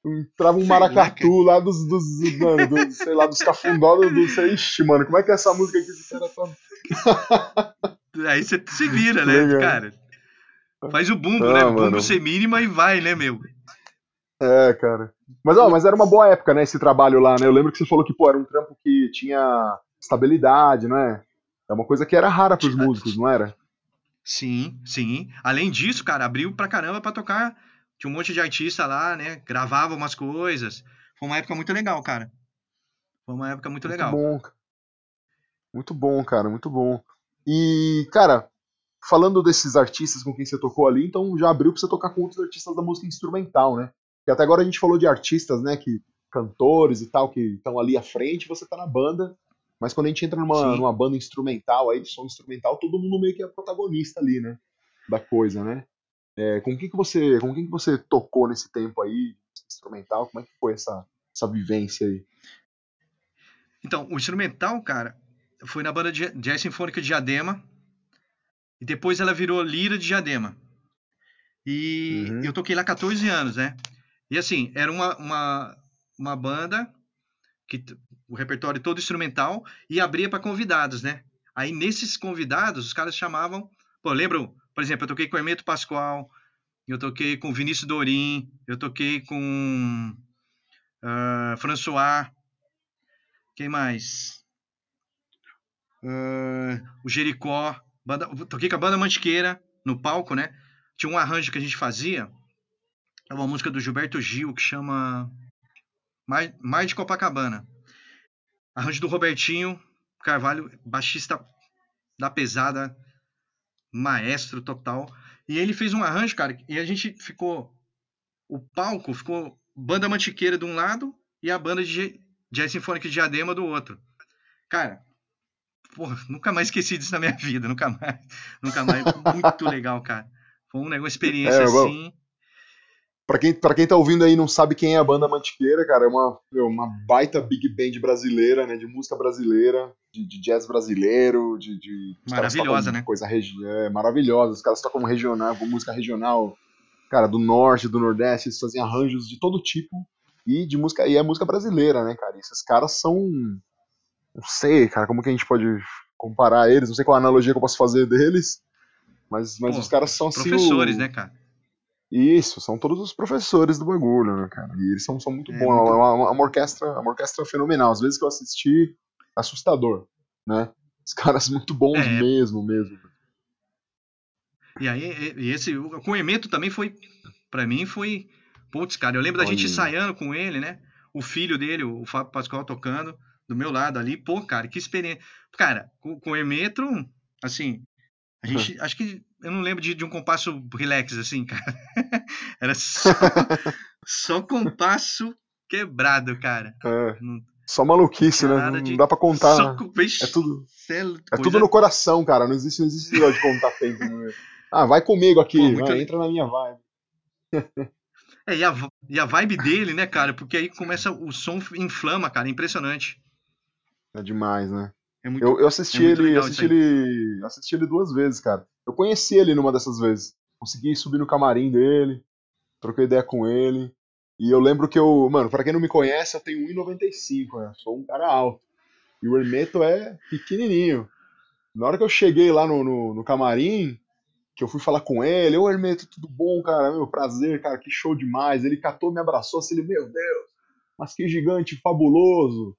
entrava um maracatu lá dos, dos, mano, do, sei lá, dos cafundó do, sei, ixi, mano, como é que é essa música aqui esse cara tá... Aí você se vira, né, Legal. cara? Faz o bumbo, ah, né? O bumbo ser mínima e vai, né, meu? É, cara. Mas, ó, mas era uma boa época, né, esse trabalho lá, né? Eu lembro que você falou que, pô, era um trampo que tinha estabilidade, não é? É uma coisa que era rara pros músicos, não era? Sim, sim. Além disso, cara, abriu pra caramba pra tocar tinha um monte de artista lá, né? Gravava umas coisas. Foi uma época muito legal, cara. Foi uma época muito, muito legal. Bom. Muito bom, cara, muito bom. E, cara, falando desses artistas com quem você tocou ali, então já abriu pra você tocar com outros artistas da música instrumental, né? Porque até agora a gente falou de artistas, né, que cantores e tal, que estão ali à frente, você tá na banda. Mas quando a gente entra numa, numa banda instrumental, aí de som instrumental, todo mundo meio que é protagonista ali, né? Da coisa, né? É, com quem que você, com quem que você tocou nesse tempo aí, instrumental? Como é que foi essa, essa vivência aí? Então, o instrumental, cara, foi na banda de Jazz Sinfônica de Diadema. E depois ela virou Lira de Diadema. E uhum. eu toquei lá 14 anos, né? E assim, era uma, uma, uma banda que o repertório todo instrumental e abria para convidados, né? Aí nesses convidados, os caras chamavam. Pô, lembram por exemplo, eu toquei com Hermeto Pascoal, eu toquei com Vinícius Dorim, eu toquei com uh, François, quem mais? Uh, o Jericó, banda, toquei com a banda Mantiqueira no palco, né? Tinha um arranjo que a gente fazia, é uma música do Gilberto Gil que chama Mar, Mar de Copacabana. Arranjo do Robertinho Carvalho, baixista da pesada, maestro total. E ele fez um arranjo, cara, e a gente ficou. O palco ficou banda mantiqueira de um lado e a banda de jazz sinfônica de diadema do outro. Cara, porra, nunca mais esqueci disso na minha vida, nunca mais. Nunca mais. Muito legal, cara. Foi uma experiência é, assim. Pra quem, pra quem tá ouvindo aí e não sabe quem é a banda Mantiqueira, cara, é uma, uma baita big band brasileira, né? De música brasileira, de, de jazz brasileiro, de. de maravilhosa, né? Coisa regi é, maravilhosa. Os caras tocam regional, música regional, cara, do norte, do nordeste, eles fazem arranjos de todo tipo e de música. E é música brasileira, né, cara? E esses caras são. Não sei, cara, como que a gente pode comparar eles, não sei qual a analogia que eu posso fazer deles. Mas, mas Pô, os caras são assim. Professores, o... né, cara? Isso, são todos os professores do bagulho, né, cara? E eles são, são muito é, bons. Muito... É uma, uma, orquestra, uma orquestra fenomenal. Às vezes que eu assisti, assustador, né? Os caras muito bons é. mesmo, mesmo. E aí, e esse, com o Emeto também foi, para mim, foi. Putz, cara, eu lembro da Olha. gente ensaiando com ele, né? O filho dele, o Fábio Pascoal, tocando do meu lado ali. Pô, cara, que experiência. Cara, com, com o Emetro, assim, a gente, acho que eu não lembro de, de um compasso relax assim, cara. Era só, só compasso quebrado, cara. É. Não, só maluquice, né? Não de... dá pra contar. Só... é tudo, é, é tudo no coração, cara. Não existe, não existe de contar tempo. Né? Ah, vai comigo aqui, Pô, muito... entra na minha vibe. é, e a, e a vibe dele, né, cara? Porque aí começa, o som inflama, cara. Impressionante. É demais, né? É muito, eu, eu assisti é ele, assisti ele, assisti ele duas vezes, cara. Eu conheci ele numa dessas vezes. Consegui subir no camarim dele, troquei ideia com ele. E eu lembro que eu, mano, pra quem não me conhece, eu tenho 1,95, né? Sou um cara alto. E o Hermeto é pequenininho. Na hora que eu cheguei lá no, no, no camarim, que eu fui falar com ele, ô Hermeto, tudo bom, cara? Meu prazer, cara, que show demais. Ele catou, me abraçou assim, ele, meu Deus, mas que gigante fabuloso.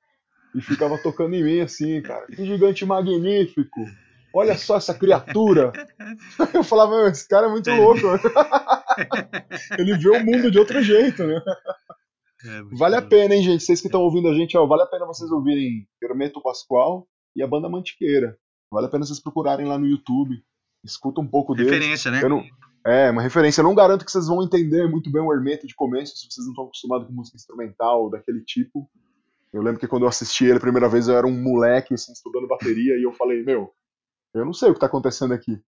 E ficava tocando em mim assim, cara, que gigante magnífico. Olha só essa criatura. Eu falava, esse cara é muito louco. Ele vê o mundo de outro jeito, né? É, vale a pena, hein, gente? Vocês que estão ouvindo a gente, ó, vale a pena vocês ouvirem Hermeto Pascoal e a banda Mantiqueira. Vale a pena vocês procurarem lá no YouTube. Escuta um pouco deles. Referência, né? Não... É, uma referência. Eu não garanto que vocês vão entender muito bem o Hermeto de começo, se vocês não estão acostumados com música instrumental daquele tipo. Eu lembro que quando eu assisti ele a primeira vez, eu era um moleque, assim, estudando bateria, e eu falei, meu, eu não sei o que tá acontecendo aqui.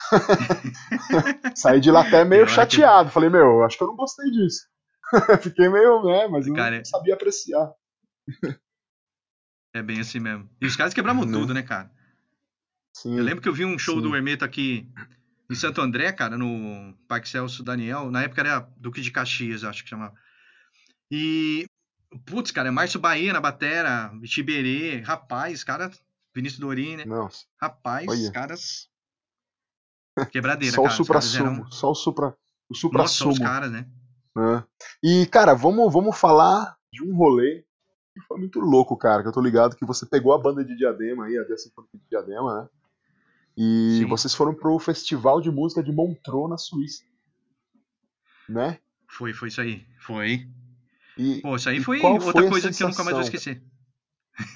Saí de lá até meio chateado. Que... Falei, meu, acho que eu não gostei disso. Fiquei meio, né, mas eu cara, não sabia apreciar. É bem assim mesmo. E os caras quebravam né? tudo, né, cara? Sim. Eu lembro que eu vi um show sim. do Hermeto aqui em Santo André, cara, no Parque Celso Daniel. Na época era Duque de Caxias, acho que chamava. E, putz, cara, Márcio Bahia na batera, Tiberê, rapaz, cara, Vinícius Dorim, né? Nossa. Rapaz, Olha. caras. Quebradeira, só cara. O supra -sumo, eram... Só o supra o supra Nossa, sumo. os caras, né? É. E, cara, vamos, vamos falar de um rolê que foi muito louco, cara. Que eu tô ligado que você pegou a banda de Diadema aí, a Sinfônica de Diadema, né? E Sim. vocês foram pro Festival de Música de Montreux, na Suíça. Né? Foi, foi isso aí. Foi. E, Pô, isso aí foi outra foi coisa que eu nunca mais vou esquecer.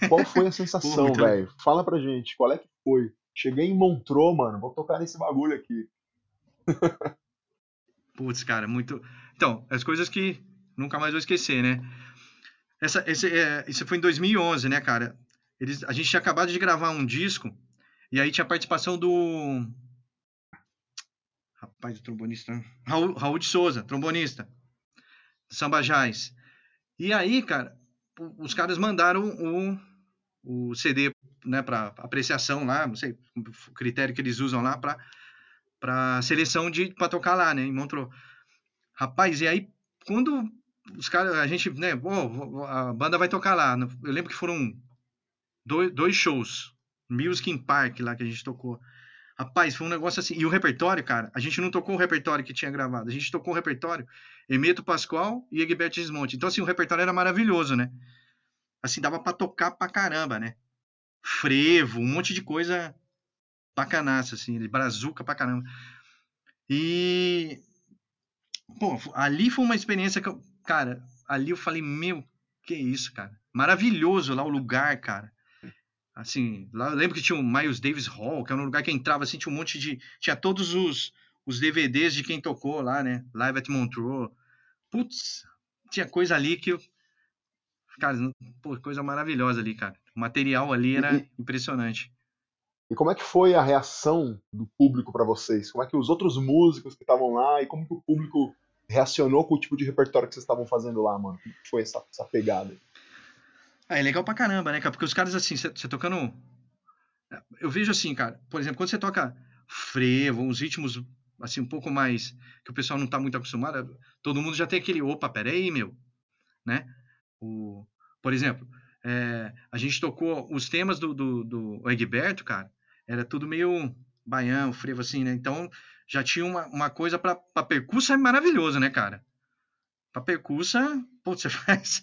Qual foi a sensação, velho? Fala pra gente, qual é que foi? Cheguei em Montreux, mano, vou tocar nesse bagulho aqui. Putz, cara, muito. Então, as coisas que nunca mais vou esquecer, né? Essa, esse, é, isso foi em 2011, né, cara? Eles, a gente tinha acabado de gravar um disco e aí tinha a participação do. Rapaz, o trombonista. Raul, Raul de Souza, trombonista. Samba Jazz. E aí, cara, os caras mandaram o, o CD né, para apreciação lá, não sei o critério que eles usam lá para seleção de para tocar lá, né, em Montreux. Rapaz, e aí quando os caras, a gente, né, oh, a banda vai tocar lá. Eu lembro que foram dois, dois shows, Music in Park lá que a gente tocou. Rapaz, foi um negócio assim. E o repertório, cara, a gente não tocou o repertório que tinha gravado, a gente tocou o repertório Emeto Pascoal e Egberto Desmonte. Então, assim, o repertório era maravilhoso, né? Assim, dava para tocar pra caramba, né? Frevo, um monte de coisa bacanaça, assim, brazuca pra caramba. E. Pô, ali foi uma experiência que eu. Cara, ali eu falei, meu, que isso, cara. Maravilhoso lá o lugar, cara. Assim, lá eu lembro que tinha o Miles Davis Hall, que era um lugar que entrava assim, tinha um monte de. Tinha todos os, os DVDs de quem tocou lá, né? Live at Montreux. Putz, tinha coisa ali que eu. Cara, pô, coisa maravilhosa ali, cara. O material ali era e, impressionante. E como é que foi a reação do público para vocês? Como é que os outros músicos que estavam lá e como que o público reacionou com o tipo de repertório que vocês estavam fazendo lá, mano? Como foi essa, essa pegada? Ah, é legal pra caramba, né, cara? Porque os caras, assim, você tocando. Eu vejo assim, cara, por exemplo, quando você toca frevo, uns ritmos, assim, um pouco mais. que o pessoal não tá muito acostumado, todo mundo já tem aquele, opa, peraí, meu, né? O, por exemplo, é, a gente tocou os temas do, do, do Egberto, cara, era tudo meio baião, frevo, assim, né? Então já tinha uma, uma coisa pra, pra percussa maravilhoso, né, cara? Pra percussa, pô, você faz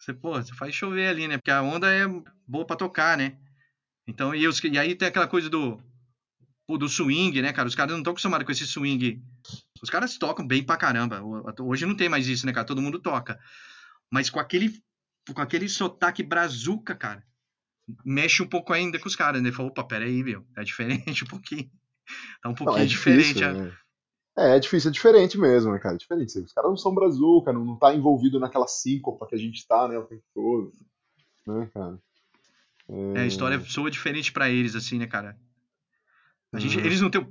você, pô, você faz chover ali, né? Porque a onda é boa para tocar, né? Então, e, os, e aí tem aquela coisa do, do swing, né, cara? Os caras não estão acostumados com esse swing. Os caras tocam bem pra caramba. Hoje não tem mais isso, né, cara? Todo mundo toca. Mas com aquele, com aquele sotaque brazuca, cara, mexe um pouco ainda com os caras, né? Falou, opa, peraí, viu? É diferente um pouquinho. Tá um pouquinho não, é diferente. Difícil, né? É, é difícil, é diferente mesmo, né, cara? É diferente. Os caras não são brazuca, não, não tá envolvido naquela síncopa que a gente tá, né, o tempo todo. Né, cara? É... é a história soa diferente para eles, assim, né, cara? A gente, uhum. Eles não têm.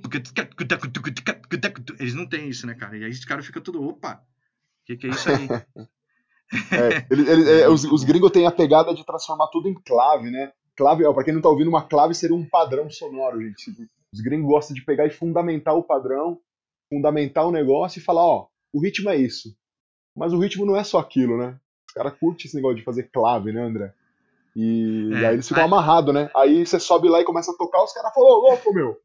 Eles não têm isso, né, cara? E aí os caras ficam tudo, opa, o que, que é isso aí? é, ele, ele, é, os, os gringos têm a pegada de transformar tudo em clave, né? Clave, ó, pra quem não tá ouvindo, uma clave seria um padrão sonoro, gente. Os gringos gostam de pegar e fundamentar o padrão fundamentar o negócio e falar, ó, o ritmo é isso. Mas o ritmo não é só aquilo, né? Os caras curtem esse negócio de fazer clave, né, André? E, é, e aí eles ficam aí... amarrados, né? Aí você sobe lá e começa a tocar, os caras falam, ô, louco, meu!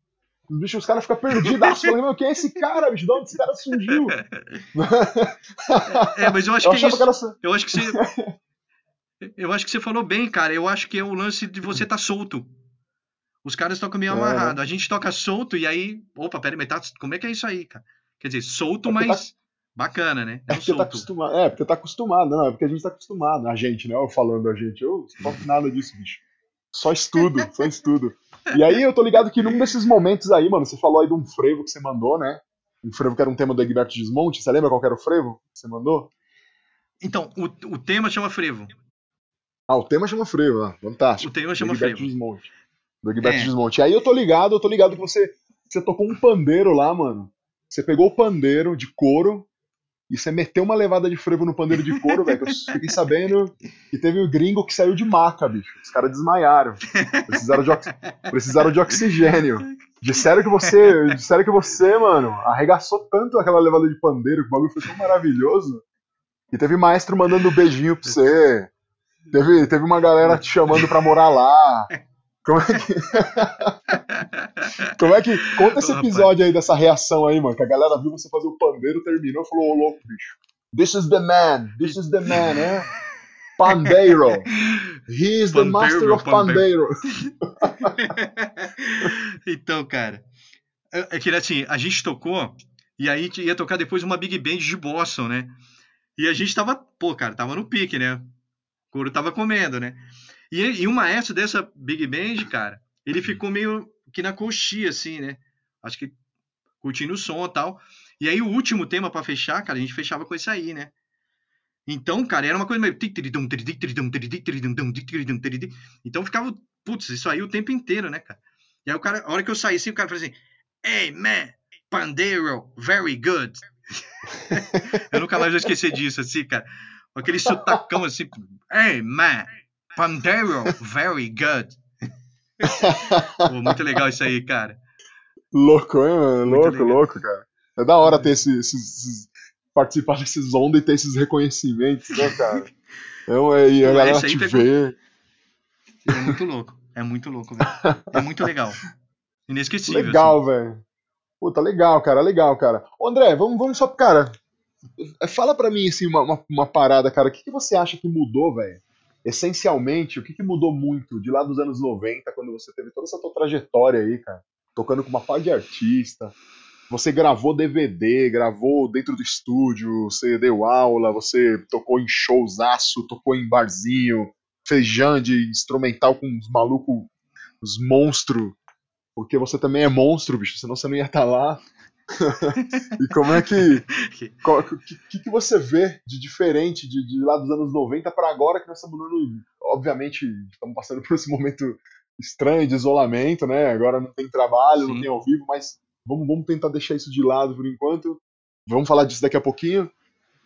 Os bichos, os caras ficam perdidos, falando, meu, quem é esse cara, bicho? De onde esse cara surgiu? É, mas eu acho eu que, isso, que era... eu acho que você. Eu acho que você falou bem, cara. Eu acho que é o lance de você estar tá solto. Os caras tocam meio é, amarrado. A gente toca solto e aí. Opa, peraí, mas tá, como é que é isso aí, cara? Quer dizer, solto, é mas. Tá... Bacana, né? É porque tá solto. tá acostumado. É, porque tá acostumado, não, é porque a gente tá acostumado. A gente, né? Eu falando a gente. Eu não toco nada disso, bicho. Só estudo, só estudo. E aí eu tô ligado que num desses momentos aí, mano, você falou aí de um frevo que você mandou, né? Um frevo que era um tema do Egberto Desmonte. Você lembra qual era o frevo que você mandou? Então, o, o tema chama frevo. Ah, o tema chama frevo, ah, fantástico. O tema chama frevo. Desmonte. Do Egberto é. Desmonte. E aí eu tô ligado, eu tô ligado que você, você tocou um pandeiro lá, mano. Você pegou o pandeiro de couro e você meteu uma levada de frevo no pandeiro de couro, velho. Eu fiquei sabendo que teve um gringo que saiu de maca, bicho. Os caras desmaiaram. Precisaram de, precisaram de oxigênio. Disseram que você. Disseram que você, mano, arregaçou tanto aquela levada de pandeiro, que o bagulho foi tão maravilhoso. E teve maestro mandando um beijinho pra você. Teve, teve uma galera te chamando pra morar lá. Como é que. Como é que. Conta esse episódio aí dessa reação aí, mano. Que a galera viu você fazer o pandeiro, terminou e falou: Ô louco, bicho. This is the man. This is the man, né? Pandeiro. He is the master of Pandeiro. então, cara. É, é que assim, a gente tocou. E aí ia tocar depois uma Big Band de Boston, né? E a gente tava, pô, cara, tava no pique, né? O couro tava comendo, né? E, e o maestro dessa Big Band, cara, ele ficou meio que na coxia, assim, né? Acho que curtindo o som e tal. E aí o último tema para fechar, cara, a gente fechava com isso aí, né? Então, cara, era uma coisa meio. Então ficava, putz, isso aí o tempo inteiro, né, cara? E aí o cara, a hora que eu saí assim, o cara falou assim: Hey, man, Pandero, very good. eu nunca mais vou esquecer disso, assim, cara. Aquele sotacão assim: Hey, man, Pandero, very good. Pô, muito legal isso aí, cara. Louco, hein, mano? Muito louco, legal. louco, cara. É da hora ter esses, esses participar desses ondas e ter esses reconhecimentos, né, cara? Então, é, e a galera te pegou... vê. É muito louco. É muito louco, velho. É muito legal. Inesquecível. Legal, assim. velho. Puta, legal, cara, legal, cara. Ô, André, vamos, vamos só, cara. Fala pra mim, assim, uma, uma, uma parada, cara. O que, que você acha que mudou, velho? Essencialmente, o que, que, mudou muito de lá dos anos 90, quando você teve toda essa tua trajetória aí, cara, tocando com uma par de artista, você gravou DVD, gravou dentro do estúdio, você deu aula, você tocou em showzaço, tocou em barzinho, fez de instrumental com os malucos, os monstros, porque você também é monstro, bicho, senão você não ia estar tá lá. E como é que. O que, que, você vê de diferente de, de lá dos anos 90 para agora que nós estamos dando. Obviamente, estamos passando por esse momento estranho de isolamento, né? Agora não tem trabalho, Sim. não tem ao vivo, mas vamos, vamos tentar deixar isso de lado por enquanto. Vamos falar disso daqui a pouquinho.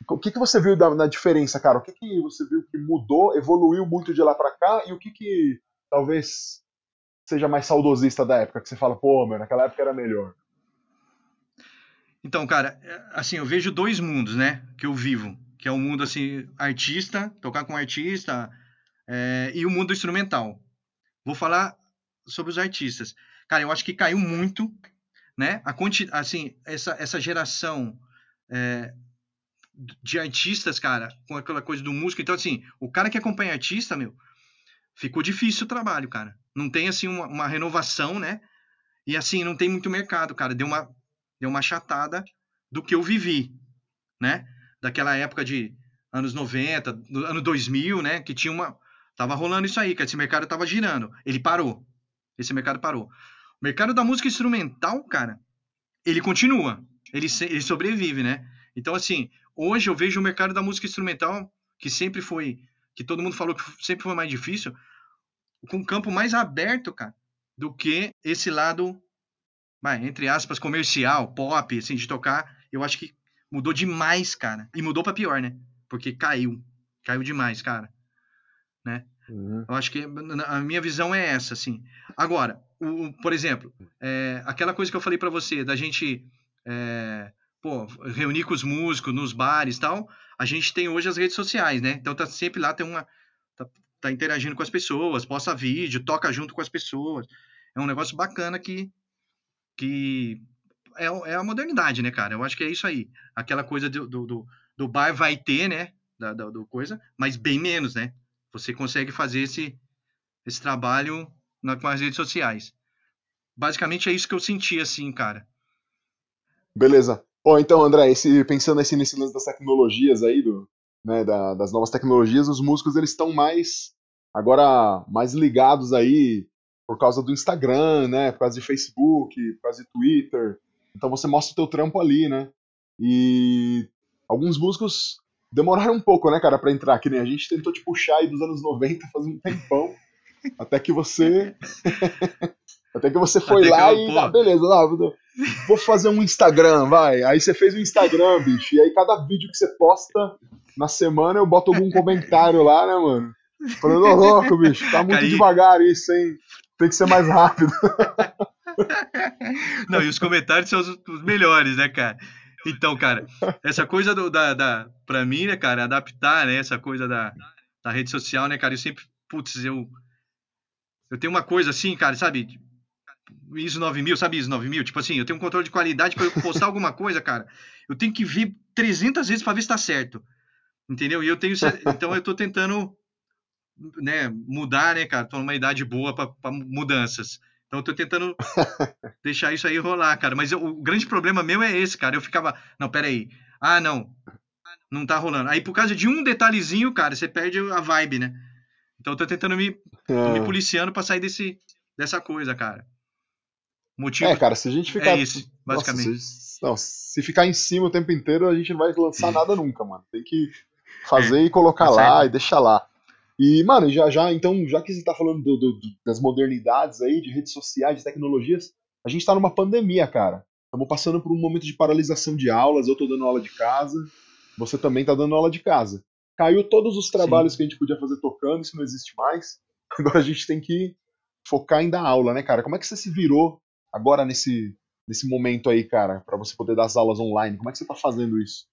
O que, que você viu da, na diferença, cara? O que, que você viu que mudou, evoluiu muito de lá para cá e o que, que talvez seja mais saudosista da época, que você fala, pô, meu, naquela época era melhor? Então, cara, é, assim, eu vejo dois mundos, né, que eu vivo, que é o mundo, assim, artista, tocar com artista, é, e o mundo instrumental. Vou falar sobre os artistas. Cara, eu acho que caiu muito, né, a quanti, assim, essa, essa geração é, de artistas, cara, com aquela coisa do músico. Então, assim, o cara que acompanha artista, meu, ficou difícil o trabalho, cara. Não tem, assim, uma, uma renovação, né, e, assim, não tem muito mercado, cara. Deu uma deu uma chatada do que eu vivi, né? Daquela época de anos 90, do ano 2000, né? Que tinha uma. Tava rolando isso aí, que esse mercado tava girando. Ele parou. Esse mercado parou. O mercado da música instrumental, cara, ele continua. Ele, ele sobrevive, né? Então, assim, hoje eu vejo o mercado da música instrumental, que sempre foi. Que todo mundo falou que sempre foi mais difícil, com um campo mais aberto, cara, do que esse lado vai, entre aspas, comercial, pop, assim, de tocar, eu acho que mudou demais, cara. E mudou para pior, né? Porque caiu. Caiu demais, cara. Né? Uhum. Eu acho que a minha visão é essa, assim. Agora, o, por exemplo, é, aquela coisa que eu falei para você, da gente é, pô, reunir com os músicos nos bares e tal, a gente tem hoje as redes sociais, né? Então tá sempre lá, tem uma. Tá, tá interagindo com as pessoas, posta vídeo, toca junto com as pessoas. É um negócio bacana que. Que é, é a modernidade, né, cara? Eu acho que é isso aí. Aquela coisa do, do, do, bar vai ter, né? Da, da, do coisa, mas bem menos, né? Você consegue fazer esse, esse trabalho na, com as redes sociais. Basicamente é isso que eu senti, assim, cara. Beleza. Bom, então, André, esse, pensando assim, nesse lance das tecnologias aí, do, né, da, das novas tecnologias, os músicos eles estão mais agora mais ligados aí por causa do Instagram, né, por causa de Facebook, por causa de Twitter. Então você mostra o teu trampo ali, né? E alguns músicos demoraram um pouco, né, cara, para entrar, que nem a gente tentou te puxar aí dos anos 90, faz um tempão, até que você até que você foi até lá eu, e ah, beleza, lá, vou fazer um Instagram, vai. Aí você fez um Instagram, bicho, e aí cada vídeo que você posta na semana eu boto algum comentário lá, né, mano? Falando, ô louco, bicho, tá muito devagar isso, hein? Tem que ser mais rápido. Não, e os comentários são os, os melhores, né, cara? Então, cara, essa coisa do, da, da. Pra mim, né, cara, adaptar, né, essa coisa da, da rede social, né, cara, eu sempre. Putz, eu. Eu tenho uma coisa assim, cara, sabe? ISO 9000, sabe ISO 9000? Tipo assim, eu tenho um controle de qualidade para eu postar alguma coisa, cara. Eu tenho que vir 300 vezes para ver se tá certo. Entendeu? E eu tenho. Então eu tô tentando né, mudar, né, cara? Tô numa idade boa para mudanças. Então eu tô tentando deixar isso aí rolar, cara. Mas eu, o grande problema meu é esse, cara. Eu ficava, não, peraí. Ah, não. Não tá rolando. Aí por causa de um detalhezinho, cara, você perde a vibe, né? Então eu tô tentando me, é. me policiando pra sair desse, dessa coisa, cara. Motivo... É, cara, se a gente ficar. É isso, basicamente. Nossa, se, não, se ficar em cima o tempo inteiro, a gente não vai lançar nada nunca, mano. Tem que fazer é, e colocar tá lá e deixar lá. E, mano, já, já, então, já que você tá falando do, do, das modernidades aí, de redes sociais, de tecnologias, a gente tá numa pandemia, cara. Estamos passando por um momento de paralisação de aulas, eu tô dando aula de casa, você também tá dando aula de casa. Caiu todos os trabalhos Sim. que a gente podia fazer tocando, isso não existe mais. Agora a gente tem que focar em dar aula, né, cara? Como é que você se virou agora nesse, nesse momento aí, cara, para você poder dar as aulas online? Como é que você tá fazendo isso?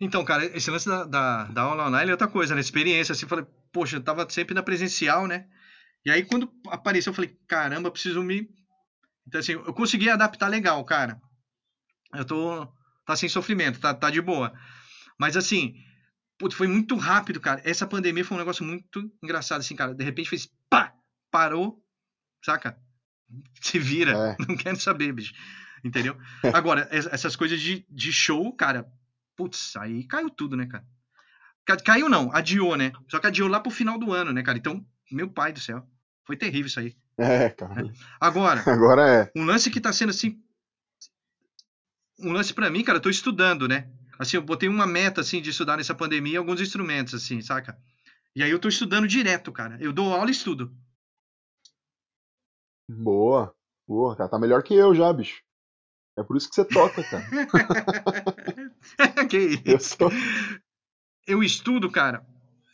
Então, cara, esse lance da, da, da aula online é outra coisa, né? Experiência, assim, falei, poxa, eu tava sempre na presencial, né? E aí, quando apareceu, eu falei, caramba, preciso me. Então, assim, eu consegui adaptar legal, cara. Eu tô. Tá sem sofrimento, tá, tá de boa. Mas, assim, putz, foi muito rápido, cara. Essa pandemia foi um negócio muito engraçado, assim, cara. De repente fez pá! Parou, saca? Se vira, é. não quero saber, bicho. Entendeu? Agora, essas coisas de, de show, cara, Putz, aí caiu tudo, né, cara? Caiu não, adiou, né? Só que adiou lá pro final do ano, né, cara? Então, meu pai do céu. Foi terrível isso aí. É, cara. Agora, Agora é. um lance que tá sendo assim. Um lance para mim, cara, eu tô estudando, né? Assim, eu botei uma meta, assim, de estudar nessa pandemia alguns instrumentos, assim, saca? E aí eu tô estudando direto, cara. Eu dou aula e estudo. Boa. Boa, cara. Tá melhor que eu já, bicho. É por isso que você toca, cara. que isso? Eu, sou... eu estudo, cara.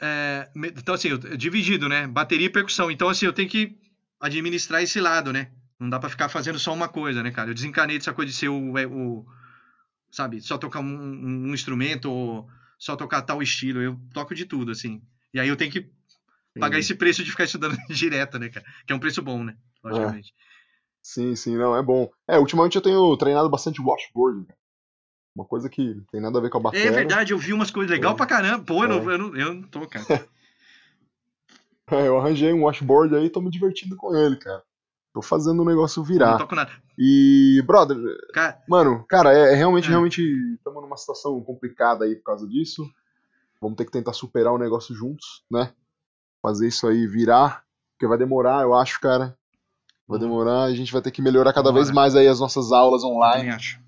É, então, assim, eu, dividido, né? Bateria e percussão. Então, assim, eu tenho que administrar esse lado, né? Não dá para ficar fazendo só uma coisa, né, cara? Eu desencanei dessa coisa de ser o. É, o sabe, só tocar um, um, instrumento ou só tocar tal estilo. Eu toco de tudo, assim. E aí eu tenho que pagar esse preço de ficar estudando direto, né, cara? Que é um preço bom, né? Logicamente. É. Sim, sim, não, é bom. É, ultimamente eu tenho treinado bastante washboard, Uma coisa que tem nada a ver com a bateria. É verdade, eu vi umas coisas legais é. pra caramba. Pô, eu, é. não, eu, não, eu não tô, cara. é, eu arranjei um washboard aí e tô me divertindo com ele, cara. Tô fazendo o negócio virar. Não toco nada. E, brother, cara... mano, cara, é, é realmente, é. realmente estamos numa situação complicada aí por causa disso. Vamos ter que tentar superar o negócio juntos, né? Fazer isso aí virar, porque vai demorar, eu acho, cara. Vai demorar, a gente vai ter que melhorar cada vez mais aí as nossas aulas online. acho.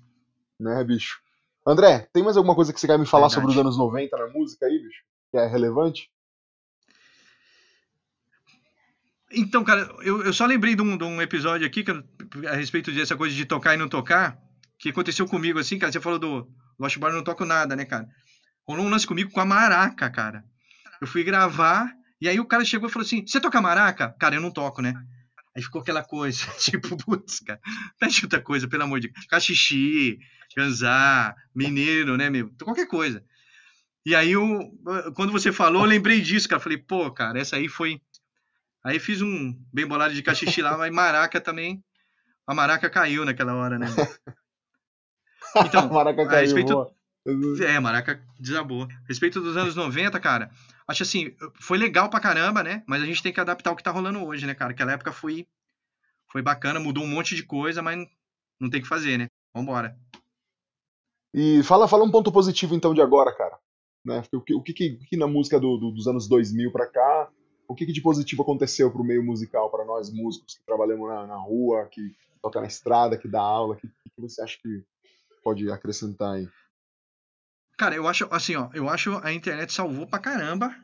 Né, bicho? André, tem mais alguma coisa que você quer me falar Verdade. sobre os anos 90 na música aí, bicho? Que é relevante? Então, cara, eu, eu só lembrei de um, de um episódio aqui que, a respeito dessa coisa de tocar e não tocar, que aconteceu comigo assim, cara. Você falou do Lost Bar, não toco nada, né, cara? Rolou um lance comigo com a maraca, cara. Eu fui gravar, e aí o cara chegou e falou assim: Você toca maraca? Cara, eu não toco, né? Aí ficou aquela coisa, tipo, putz, cara, pede outra coisa, pelo amor de Deus. Cachixi, Ganzá, Mineiro, né, meu? Qualquer coisa. E aí, eu, quando você falou, eu lembrei disso, cara. Falei, pô, cara, essa aí foi. Aí fiz um bem bolado de cachixi lá, mas maraca também. A maraca caiu naquela hora, né? Então, a maraca caiu, a respeito... Boa. É, maraca desabou. A respeito dos anos 90, cara, acho assim, foi legal pra caramba, né? Mas a gente tem que adaptar o que tá rolando hoje, né, cara? Aquela época foi, foi bacana, mudou um monte de coisa, mas não tem que fazer, né? Vambora. E fala, fala um ponto positivo então de agora, cara. Né? O, que, o que, que, na música do, do, dos anos 2000 pra cá, o que, que de positivo aconteceu pro meio musical, para nós músicos que trabalhamos na, na, rua, que toca na estrada, que dá aula? O que, que você acha que pode acrescentar aí? Cara, eu acho assim, ó, eu acho a internet salvou pra caramba,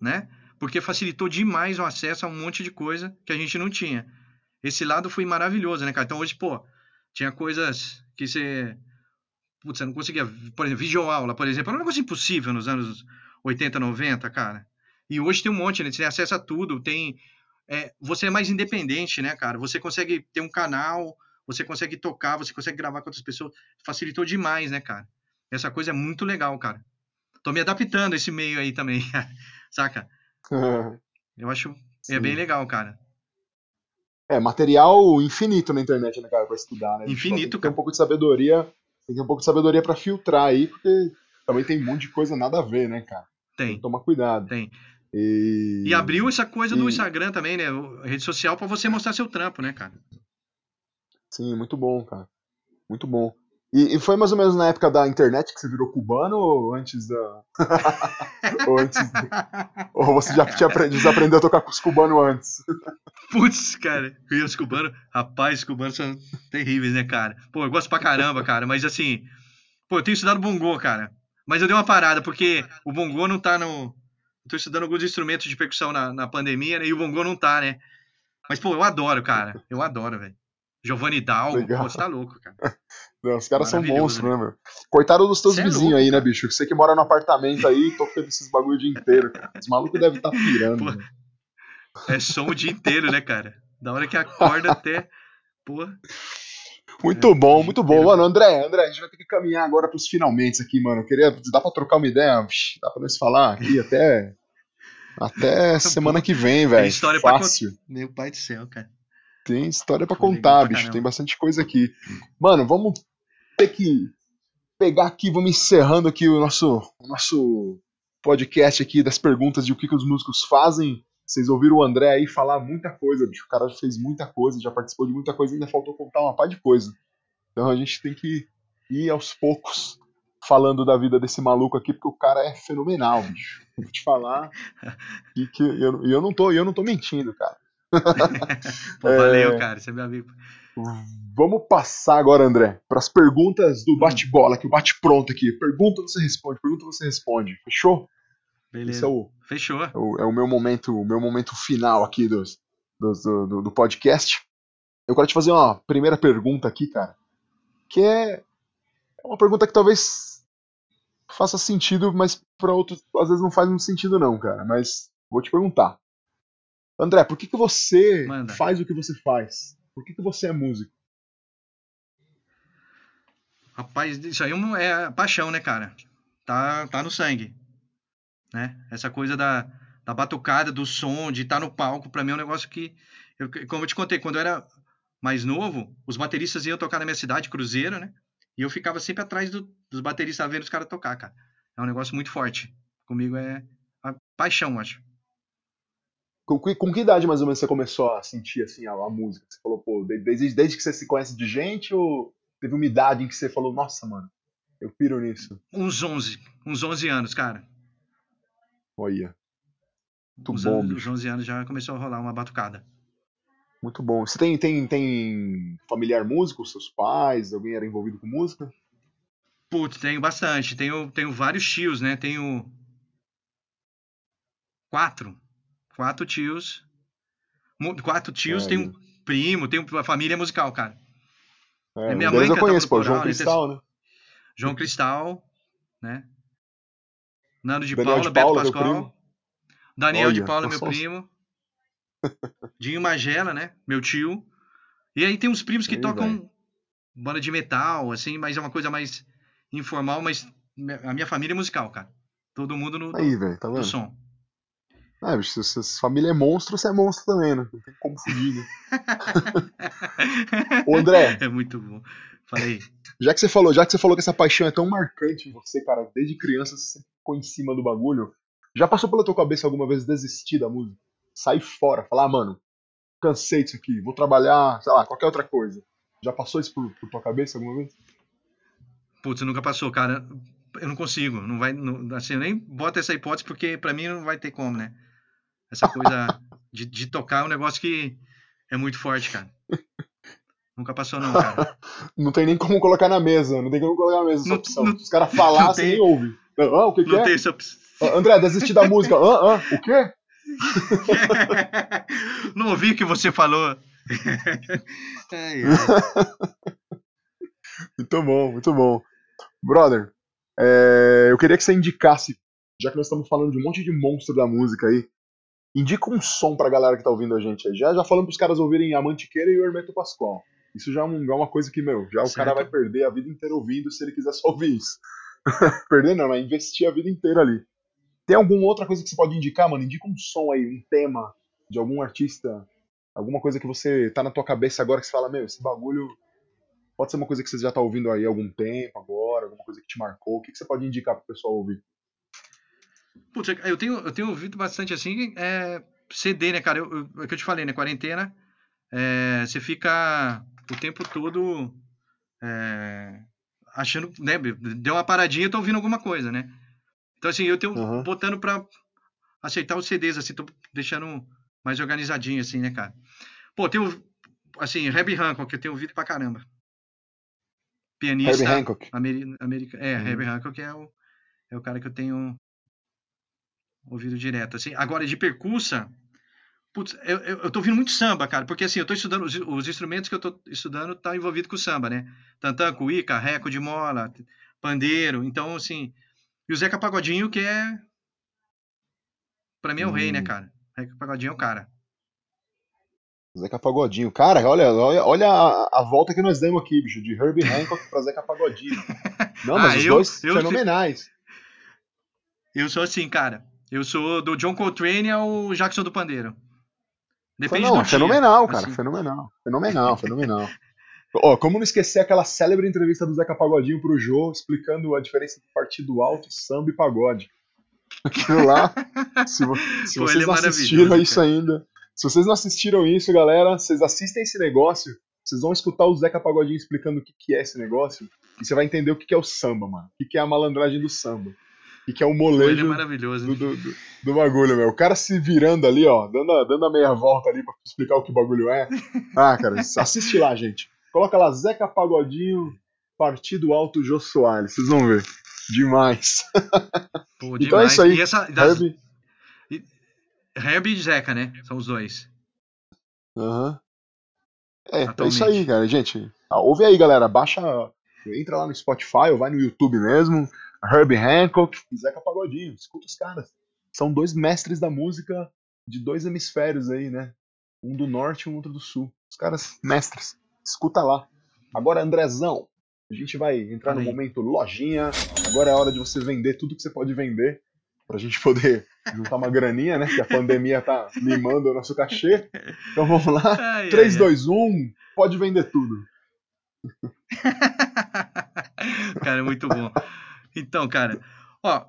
né? Porque facilitou demais o acesso a um monte de coisa que a gente não tinha. Esse lado foi maravilhoso, né, cara? Então hoje, pô, tinha coisas que você. Putz, você não conseguia. Por exemplo, videoaula, por exemplo, era um negócio impossível nos anos 80, 90, cara. E hoje tem um monte, né? Você tem acesso a tudo, tem. É, você é mais independente, né, cara? Você consegue ter um canal, você consegue tocar, você consegue gravar com outras pessoas. Facilitou demais, né, cara? Essa coisa é muito legal, cara. Tô me adaptando a esse meio aí também, saca? Eu acho é bem legal, cara. É, material infinito na internet, né, cara, pra estudar, né? Infinito, tem que ter um pouco de sabedoria, tem que ter um pouco de sabedoria para filtrar aí, porque também tem um monte de coisa nada a ver, né, cara? Tem. Toma cuidado. Tem. E... e abriu essa coisa e... do Instagram também, né? Rede social para você mostrar seu trampo, né, cara? Sim, muito bom, cara. Muito bom. E, e, foi mais ou menos na época da internet que você virou cubano ou antes da. ou antes. Ou você já tinha aprendido, desaprendeu a tocar com os cubanos antes? Putz, cara, e os cubanos, rapaz, os cubanos são terríveis, né, cara? Pô, eu gosto pra caramba, cara, mas assim. Pô, eu tenho estudado bongô, cara. Mas eu dei uma parada, porque o bongô não tá no. Eu tô estudando alguns instrumentos de percussão na, na pandemia, né? E o bongô não tá, né? Mas, pô, eu adoro, cara. Eu adoro, velho. Giovanni Dalgo, pô, você tá louco, cara. Não, os caras são monstros, né, meu? Coitado dos teus é vizinhos louco, aí, né, bicho? Você que mora no apartamento aí, tocando esses bagulho o dia inteiro. Os malucos devem estar tá pirando. Pô, é som o dia inteiro, né, cara? Da hora que acorda até. Pô. Muito é, bom, muito bom. Mano, André, André, a gente vai ter que caminhar agora pros finalmente aqui, mano. Eu queria. Dá pra trocar uma ideia? Dá pra nós falar aqui até. Até semana que vem, velho. História Fácil. Pra... Meu pai do céu, cara. Tem história para contar, bicho. Tem bastante coisa aqui. Mano, vamos ter que pegar aqui, vamos encerrando aqui o nosso, o nosso podcast aqui das perguntas de o que, que os músicos fazem. Vocês ouviram o André aí falar muita coisa, bicho. O cara já fez muita coisa, já participou de muita coisa, ainda faltou contar uma par de coisa. Então a gente tem que ir aos poucos falando da vida desse maluco aqui, porque o cara é fenomenal, bicho. Vou te falar. E que eu, eu, não tô, eu não tô mentindo, cara. Pô, valeu, é... cara. Você é meu amigo. Vamos passar agora, André, para as perguntas do bate-bola, que o bate-pronto aqui. Pergunta, você responde. Pergunta, você responde. Fechou? Beleza. É o, Fechou. É o, é o, meu momento, o meu momento final aqui dos, dos do, do, podcast. Eu quero te fazer uma primeira pergunta aqui, cara, que é uma pergunta que talvez faça sentido, mas para outros às vezes não faz muito sentido não, cara. Mas vou te perguntar. André, por que, que você Manda. faz o que você faz? Por que, que você é músico? Rapaz, isso aí é, é paixão, né, cara? Tá, tá no sangue. Né? Essa coisa da, da batucada, do som, de estar tá no palco, para mim é um negócio que, eu, como eu te contei, quando eu era mais novo, os bateristas iam tocar na minha cidade, Cruzeiro, né? E eu ficava sempre atrás do, dos bateristas vendo os caras tocar, cara. É um negócio muito forte. Comigo é a paixão, acho. Com, com, que idade mais ou menos você começou a sentir assim a, a música? Você falou, pô, desde, desde que você se conhece de gente ou teve uma idade em que você falou, nossa, mano, eu piro nisso? Uns 11, uns 11 anos, cara. Olha. Muito uns bom, anos, 11 anos já começou a rolar uma batucada. Muito bom. Você tem, tem, tem familiar músico, seus pais, alguém era envolvido com música? Putz, tenho bastante. Tenho, tenho vários tios, né? Tenho quatro Quatro tios. Quatro tios, é, tem um primo, tem uma família musical, cara. É, é minha mãe eu conheço, pô, João Cristal, né? João Cristal, né? Nando de Daniel Paula, de Paula Beto Pascoal. Daniel Olha, de Paula, meu primo. Dinho Magela, né? Meu tio. E aí tem uns primos que tocam velho. banda de metal, assim, mas é uma coisa mais informal, mas a minha família é musical, cara. Todo mundo no, Aí, velho, tá vendo? som. Ah, bicho, se, se família é monstro, você é monstro também, né? Não tem como fugir, né? Ô, André, É muito bom. Falei. já que você falou, já que você falou que essa paixão é tão marcante em você, cara, desde criança você ficou em cima do bagulho, já passou pela tua cabeça alguma vez desistir da música? Sair fora, falar, ah, mano, cansei disso aqui, vou trabalhar, sei lá, qualquer outra coisa. Já passou isso por, por tua cabeça alguma vez? Putz, nunca passou, cara. Eu não consigo. Não vai, não- assim, eu nem boto essa hipótese porque pra mim não vai ter como, né? Essa coisa de, de tocar é um negócio que é muito forte, cara. Nunca passou, não, cara. Não tem nem como colocar na mesa, não tem como colocar na mesa essa Não- opção. não- Se os caras falar, você tem- nem ouve. Ah, o que, que é? tem essa opção. André, desistir da música. Ah, ah, o quê? Não ouvi o que você falou. Ai, ai. Muito bom, muito bom. Brother, é, eu queria que você indicasse, já que nós estamos falando de um monte de monstro da música aí, indica um som pra galera que tá ouvindo a gente aí. Já, já falando pros caras ouvirem a Mantiqueira e o Hermeto Pascoal. Isso já é, é uma coisa que, meu, já o Certo. cara vai perder a vida inteira ouvindo se ele quiser só ouvir isso. perder não, mas investir a vida inteira ali. Tem alguma outra coisa que você pode indicar, mano? Indica um som aí, um tema de algum artista, alguma coisa que você tá na tua cabeça agora que você fala, meu, esse bagulho Pode ser uma coisa que você já tá ouvindo aí há algum tempo agora, alguma coisa que te marcou. O que, que você pode indicar pro pessoal ouvir? Putz, eu tenho, eu tenho ouvido bastante assim, é, CD, né, cara? Eu, eu, é o que eu te falei, né? Quarentena, é, você fica o tempo todo é, achando, né? Deu uma paradinha, eu tô ouvindo alguma coisa, né? Então, assim, eu tenho Uhum. botando pra aceitar os CDs, assim, tô deixando mais organizadinho, assim, né, cara? Pô, tem o, assim, Herbie Hancock, que eu tenho ouvido pra caramba. Pianista. Herbie Hancock. Ameri America, é, Uhum. Herbie Hancock é o, é o cara que eu tenho ouvido direto. Assim, agora, de percussa, putz, eu, eu, eu tô ouvindo muito samba, cara, porque assim, eu tô estudando, os, os instrumentos que eu tô estudando tá envolvido com samba, né? Tantã, cuíca, reco de mola, pandeiro, então, assim, e o Zeca Pagodinho, que é, pra mim é o rei, né, Hum. cara? Zeca Pagodinho é o cara. Zeca Pagodinho. Cara, olha, olha, olha a, a volta que nós demos aqui, bicho, de Herbie Hancock pra Zeca Pagodinho. Não, mas Ah, os eu- dois eu- fenomenais. Eu sou assim, cara, eu sou do John Coltrane ao Jackson do Pandeiro. Depende Não, do é dia, fenomenal, cara. assim. Fenomenal. Fenomenal, fenomenal. Ó, como não esquecer aquela célebre entrevista do Zeca Pagodinho pro Jô, explicando a diferença entre partido alto, samba e pagode. Aquilo lá, se, vo- se Pô, vocês é não assistiram isso cara. ainda, se vocês não assistiram isso, galera, vocês assistem esse negócio, vocês vão escutar o Zeca Pagodinho explicando o que, que é esse negócio, e você vai entender o que, que é o samba, mano. O que, que é a malandragem do samba. O que, é o Pô, ele é molejo maravilhoso. do, do, do- do bagulho, meu. O cara se virando ali, ó, dando a, dando a meia volta ali pra explicar o que o bagulho é. Ah, cara, assiste lá, gente. Coloca lá Zeca Pagodinho, Partido Alto Jô Soares. Vocês vão ver. Demais. Pô, Então é demais. isso aí. E essa, das, Herbie. Herbie e Zeca, né? São os dois. Aham. É, é Atualmente. isso aí, cara. Gente, ah, ouve aí, galera. Baixa. Entra lá no Spotify ou vai no YouTube mesmo. Herbie Hancock e Zeca Pagodinho. Escuta os caras. São dois mestres da música de dois hemisférios aí, né? Um do norte e um outro do sul. Os caras, mestres. Escuta lá. Agora, Andrezão, a gente vai entrar no momento lojinha. Agora é a hora de você vender tudo que você pode vender. Pra gente poder juntar uma graninha, né? Que a pandemia tá mimando o nosso cachê. Então vamos lá. Ai, 3, ai, 2, 1, pode vender tudo. cara, é muito bom. Então, cara, ó,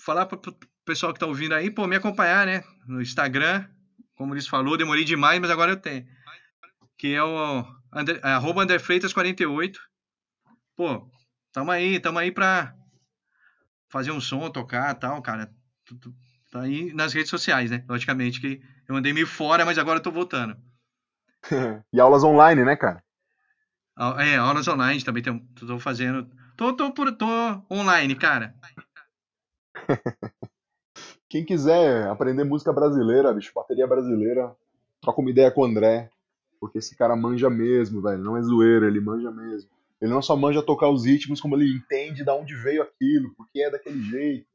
falar para o pessoal que tá ouvindo aí, pô, me acompanhar, né? No Instagram, como eles falou, demorei demais, mas agora eu tenho. Que é o André, é, arroba André Freitas 48. Pô, tamo aí, tamo aí pra fazer um som, tocar tal, cara. Tá aí nas redes sociais, né? Logicamente que eu andei meio fora, mas agora eu tô voltando. e aulas online, né, cara? É, aulas online também tô fazendo. Tô, tô, por, tô online, cara. Quem quiser aprender música brasileira, bicho, bateria brasileira, troca uma ideia com o André. Porque esse cara manja mesmo, velho. Não é zoeira, ele manja mesmo. Ele não só manja tocar os ritmos, como ele entende de onde veio aquilo, porque é daquele jeito,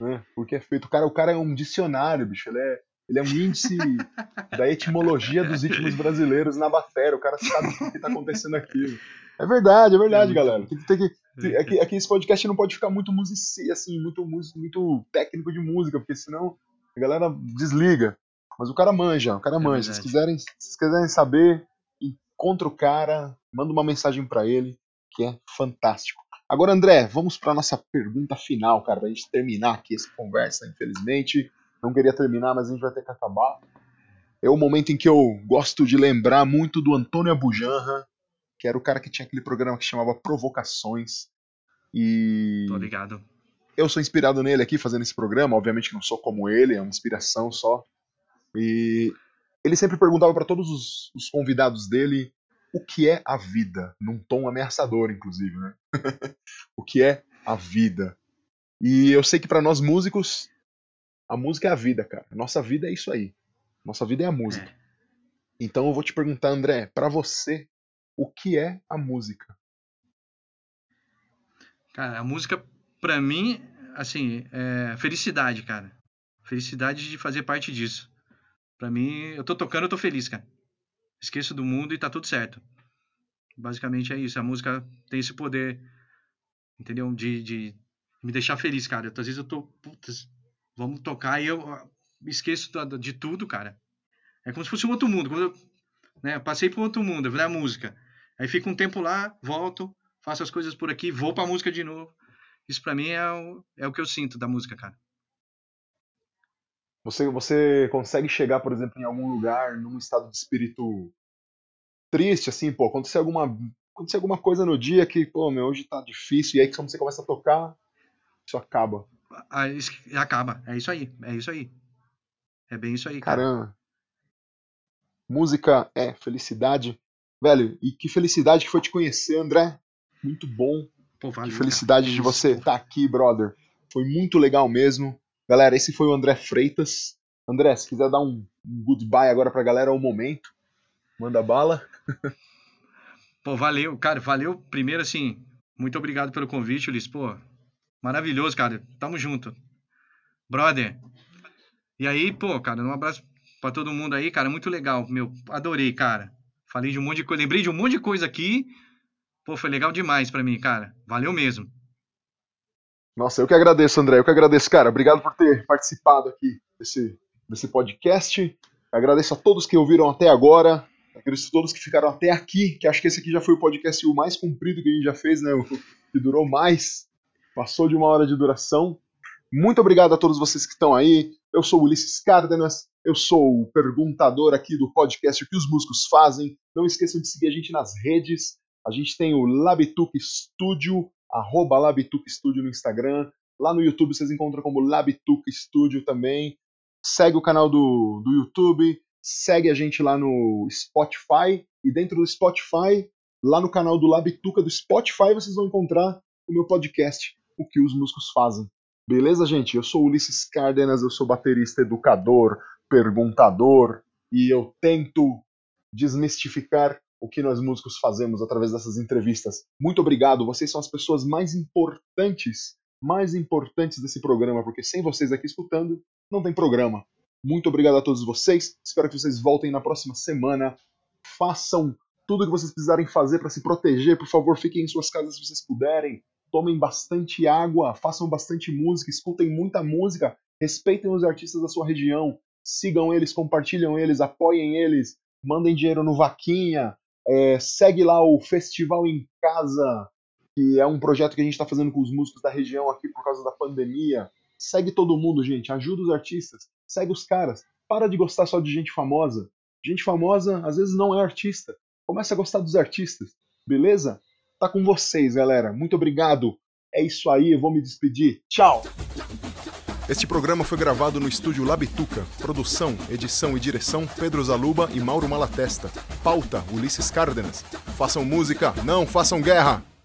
né? Porque é feito. O cara, o cara é um dicionário, bicho. Ele é, Ele é um índice da etimologia dos ritmos brasileiros na bateria. O cara sabe o que está acontecendo aqui. É verdade, é verdade, é galera. Tem, tem que, aqui, aqui esse podcast não pode ficar muito musici, assim, muito, muito técnico de música, porque senão a galera desliga. Mas o cara manja, o cara é manja. se, quiserem, se quiserem saber, encontra o cara, manda uma mensagem para ele, que é fantástico. Agora, André, vamos para nossa pergunta final, cara, pra gente terminar aqui essa conversa, infelizmente. Não queria terminar, mas a gente vai ter que acabar. É o momento em que eu gosto de lembrar muito do Antônio Abujanra, que era o cara que tinha aquele programa que chamava Provocações. E. Tô ligado. Eu sou inspirado nele aqui fazendo esse programa, obviamente que não sou como ele, é uma inspiração só. E ele sempre perguntava para todos os, os, convidados dele o que é a vida, num tom ameaçador, inclusive, né? o que é a vida. E eu sei que para nós músicos, a música é a vida, cara. Nossa vida é isso aí. Nossa vida é a música. É. Então eu vou te perguntar, André, para você, o que é a música? Cara, a música, para mim, assim, é felicidade, cara. Felicidade de fazer parte disso. Para mim, eu tô tocando, eu tô feliz, cara. Esqueço do mundo e tá tudo certo. Basicamente é isso. A música tem esse poder, entendeu? De, de me deixar feliz, cara. Às vezes eu tô, putz, vamos tocar e eu ah, esqueço de tudo, cara. É como se fosse um outro mundo. Quando eu, né, passei por outro mundo, a música. Aí fico um tempo lá, volto, faço as coisas por aqui, vou pra música de novo. Isso para mim é o, é o que eu sinto da música, cara. Você, você consegue chegar, por exemplo, em algum lugar num estado de espírito triste, assim, pô, aconteceu alguma, aconteceu alguma coisa no dia que, pô, meu, hoje tá difícil, e aí quando você começa a tocar, isso acaba. Aí, acaba, é isso aí, é isso aí. É bem isso aí, cara. Caramba. Música é felicidade. Velho, e que felicidade que foi te conhecer, André. Muito bom. Pô, valeu, que felicidade cara. de você estar tá aqui, brother. Foi muito legal mesmo. Galera, esse foi o André Freitas. André, se quiser dar um, um goodbye agora pra galera, é o momento. Manda bala. Pô, valeu, cara, valeu. Primeiro, assim, muito obrigado pelo convite, Ulisses. Pô, maravilhoso, cara. Tamo junto. Brother. E aí, pô, cara, um abraço pra todo mundo aí, cara. Muito legal. Meu, adorei, cara. Falei de um monte de coisa. Lembrei de um monte de coisa aqui. Pô, foi legal demais pra mim, cara. Valeu mesmo. Nossa, eu que agradeço, André. Eu que agradeço, cara. Obrigado por ter participado aqui desse, desse podcast. Agradeço a todos que ouviram até agora. Agradeço a todos que ficaram até aqui, que acho que esse aqui já foi o podcast o mais comprido que a gente já fez, né? O que durou mais. Passou de uma hora de duração. Muito obrigado a todos vocês que estão aí. Eu sou Ulisses Cárdenas, eu sou o perguntador aqui do podcast O que os músicos fazem. Não esqueçam de seguir a gente nas redes. A gente tem o Labituc Studio arroba Labituc Studio no Instagram. Lá no YouTube vocês encontram como Labituc Studio também. Segue o canal do, do YouTube, segue a gente lá no Spotify. E dentro do Spotify, lá no canal do Labituca do Spotify, vocês vão encontrar o meu podcast, O que os músicos fazem. Beleza, gente? Eu sou Ulisses Cárdenas, eu sou baterista, educador, perguntador, e eu tento desmistificar o que nós músicos fazemos através dessas entrevistas. Muito obrigado, vocês são as pessoas mais importantes, mais importantes desse programa, porque sem vocês aqui escutando, não tem programa. Muito obrigado a todos vocês. Espero que vocês voltem na próxima semana. Façam tudo o que vocês precisarem fazer para se proteger. Por favor, fiquem em suas casas se vocês puderem. Tomem bastante água, façam bastante música, escutem muita música, respeitem os artistas da sua região, sigam eles, compartilham eles, apoiem eles, mandem dinheiro no Vaquinha, é, segue lá o Festival em Casa, que é um projeto que a gente está fazendo com os músicos da região aqui por causa da pandemia. Segue todo mundo, gente. Ajuda os artistas. Segue os caras. Para de gostar só de gente famosa. Gente famosa às vezes não é artista. Começa a gostar dos artistas. Beleza? Tá com vocês, galera. Muito obrigado. É isso aí. Eu vou me despedir. Tchau! Este programa foi gravado no estúdio Labituca. Produção, edição e direção Pedro Zaluba e Mauro Malatesta. Pauta Ulisses Cárdenas. Façam música, não façam guerra!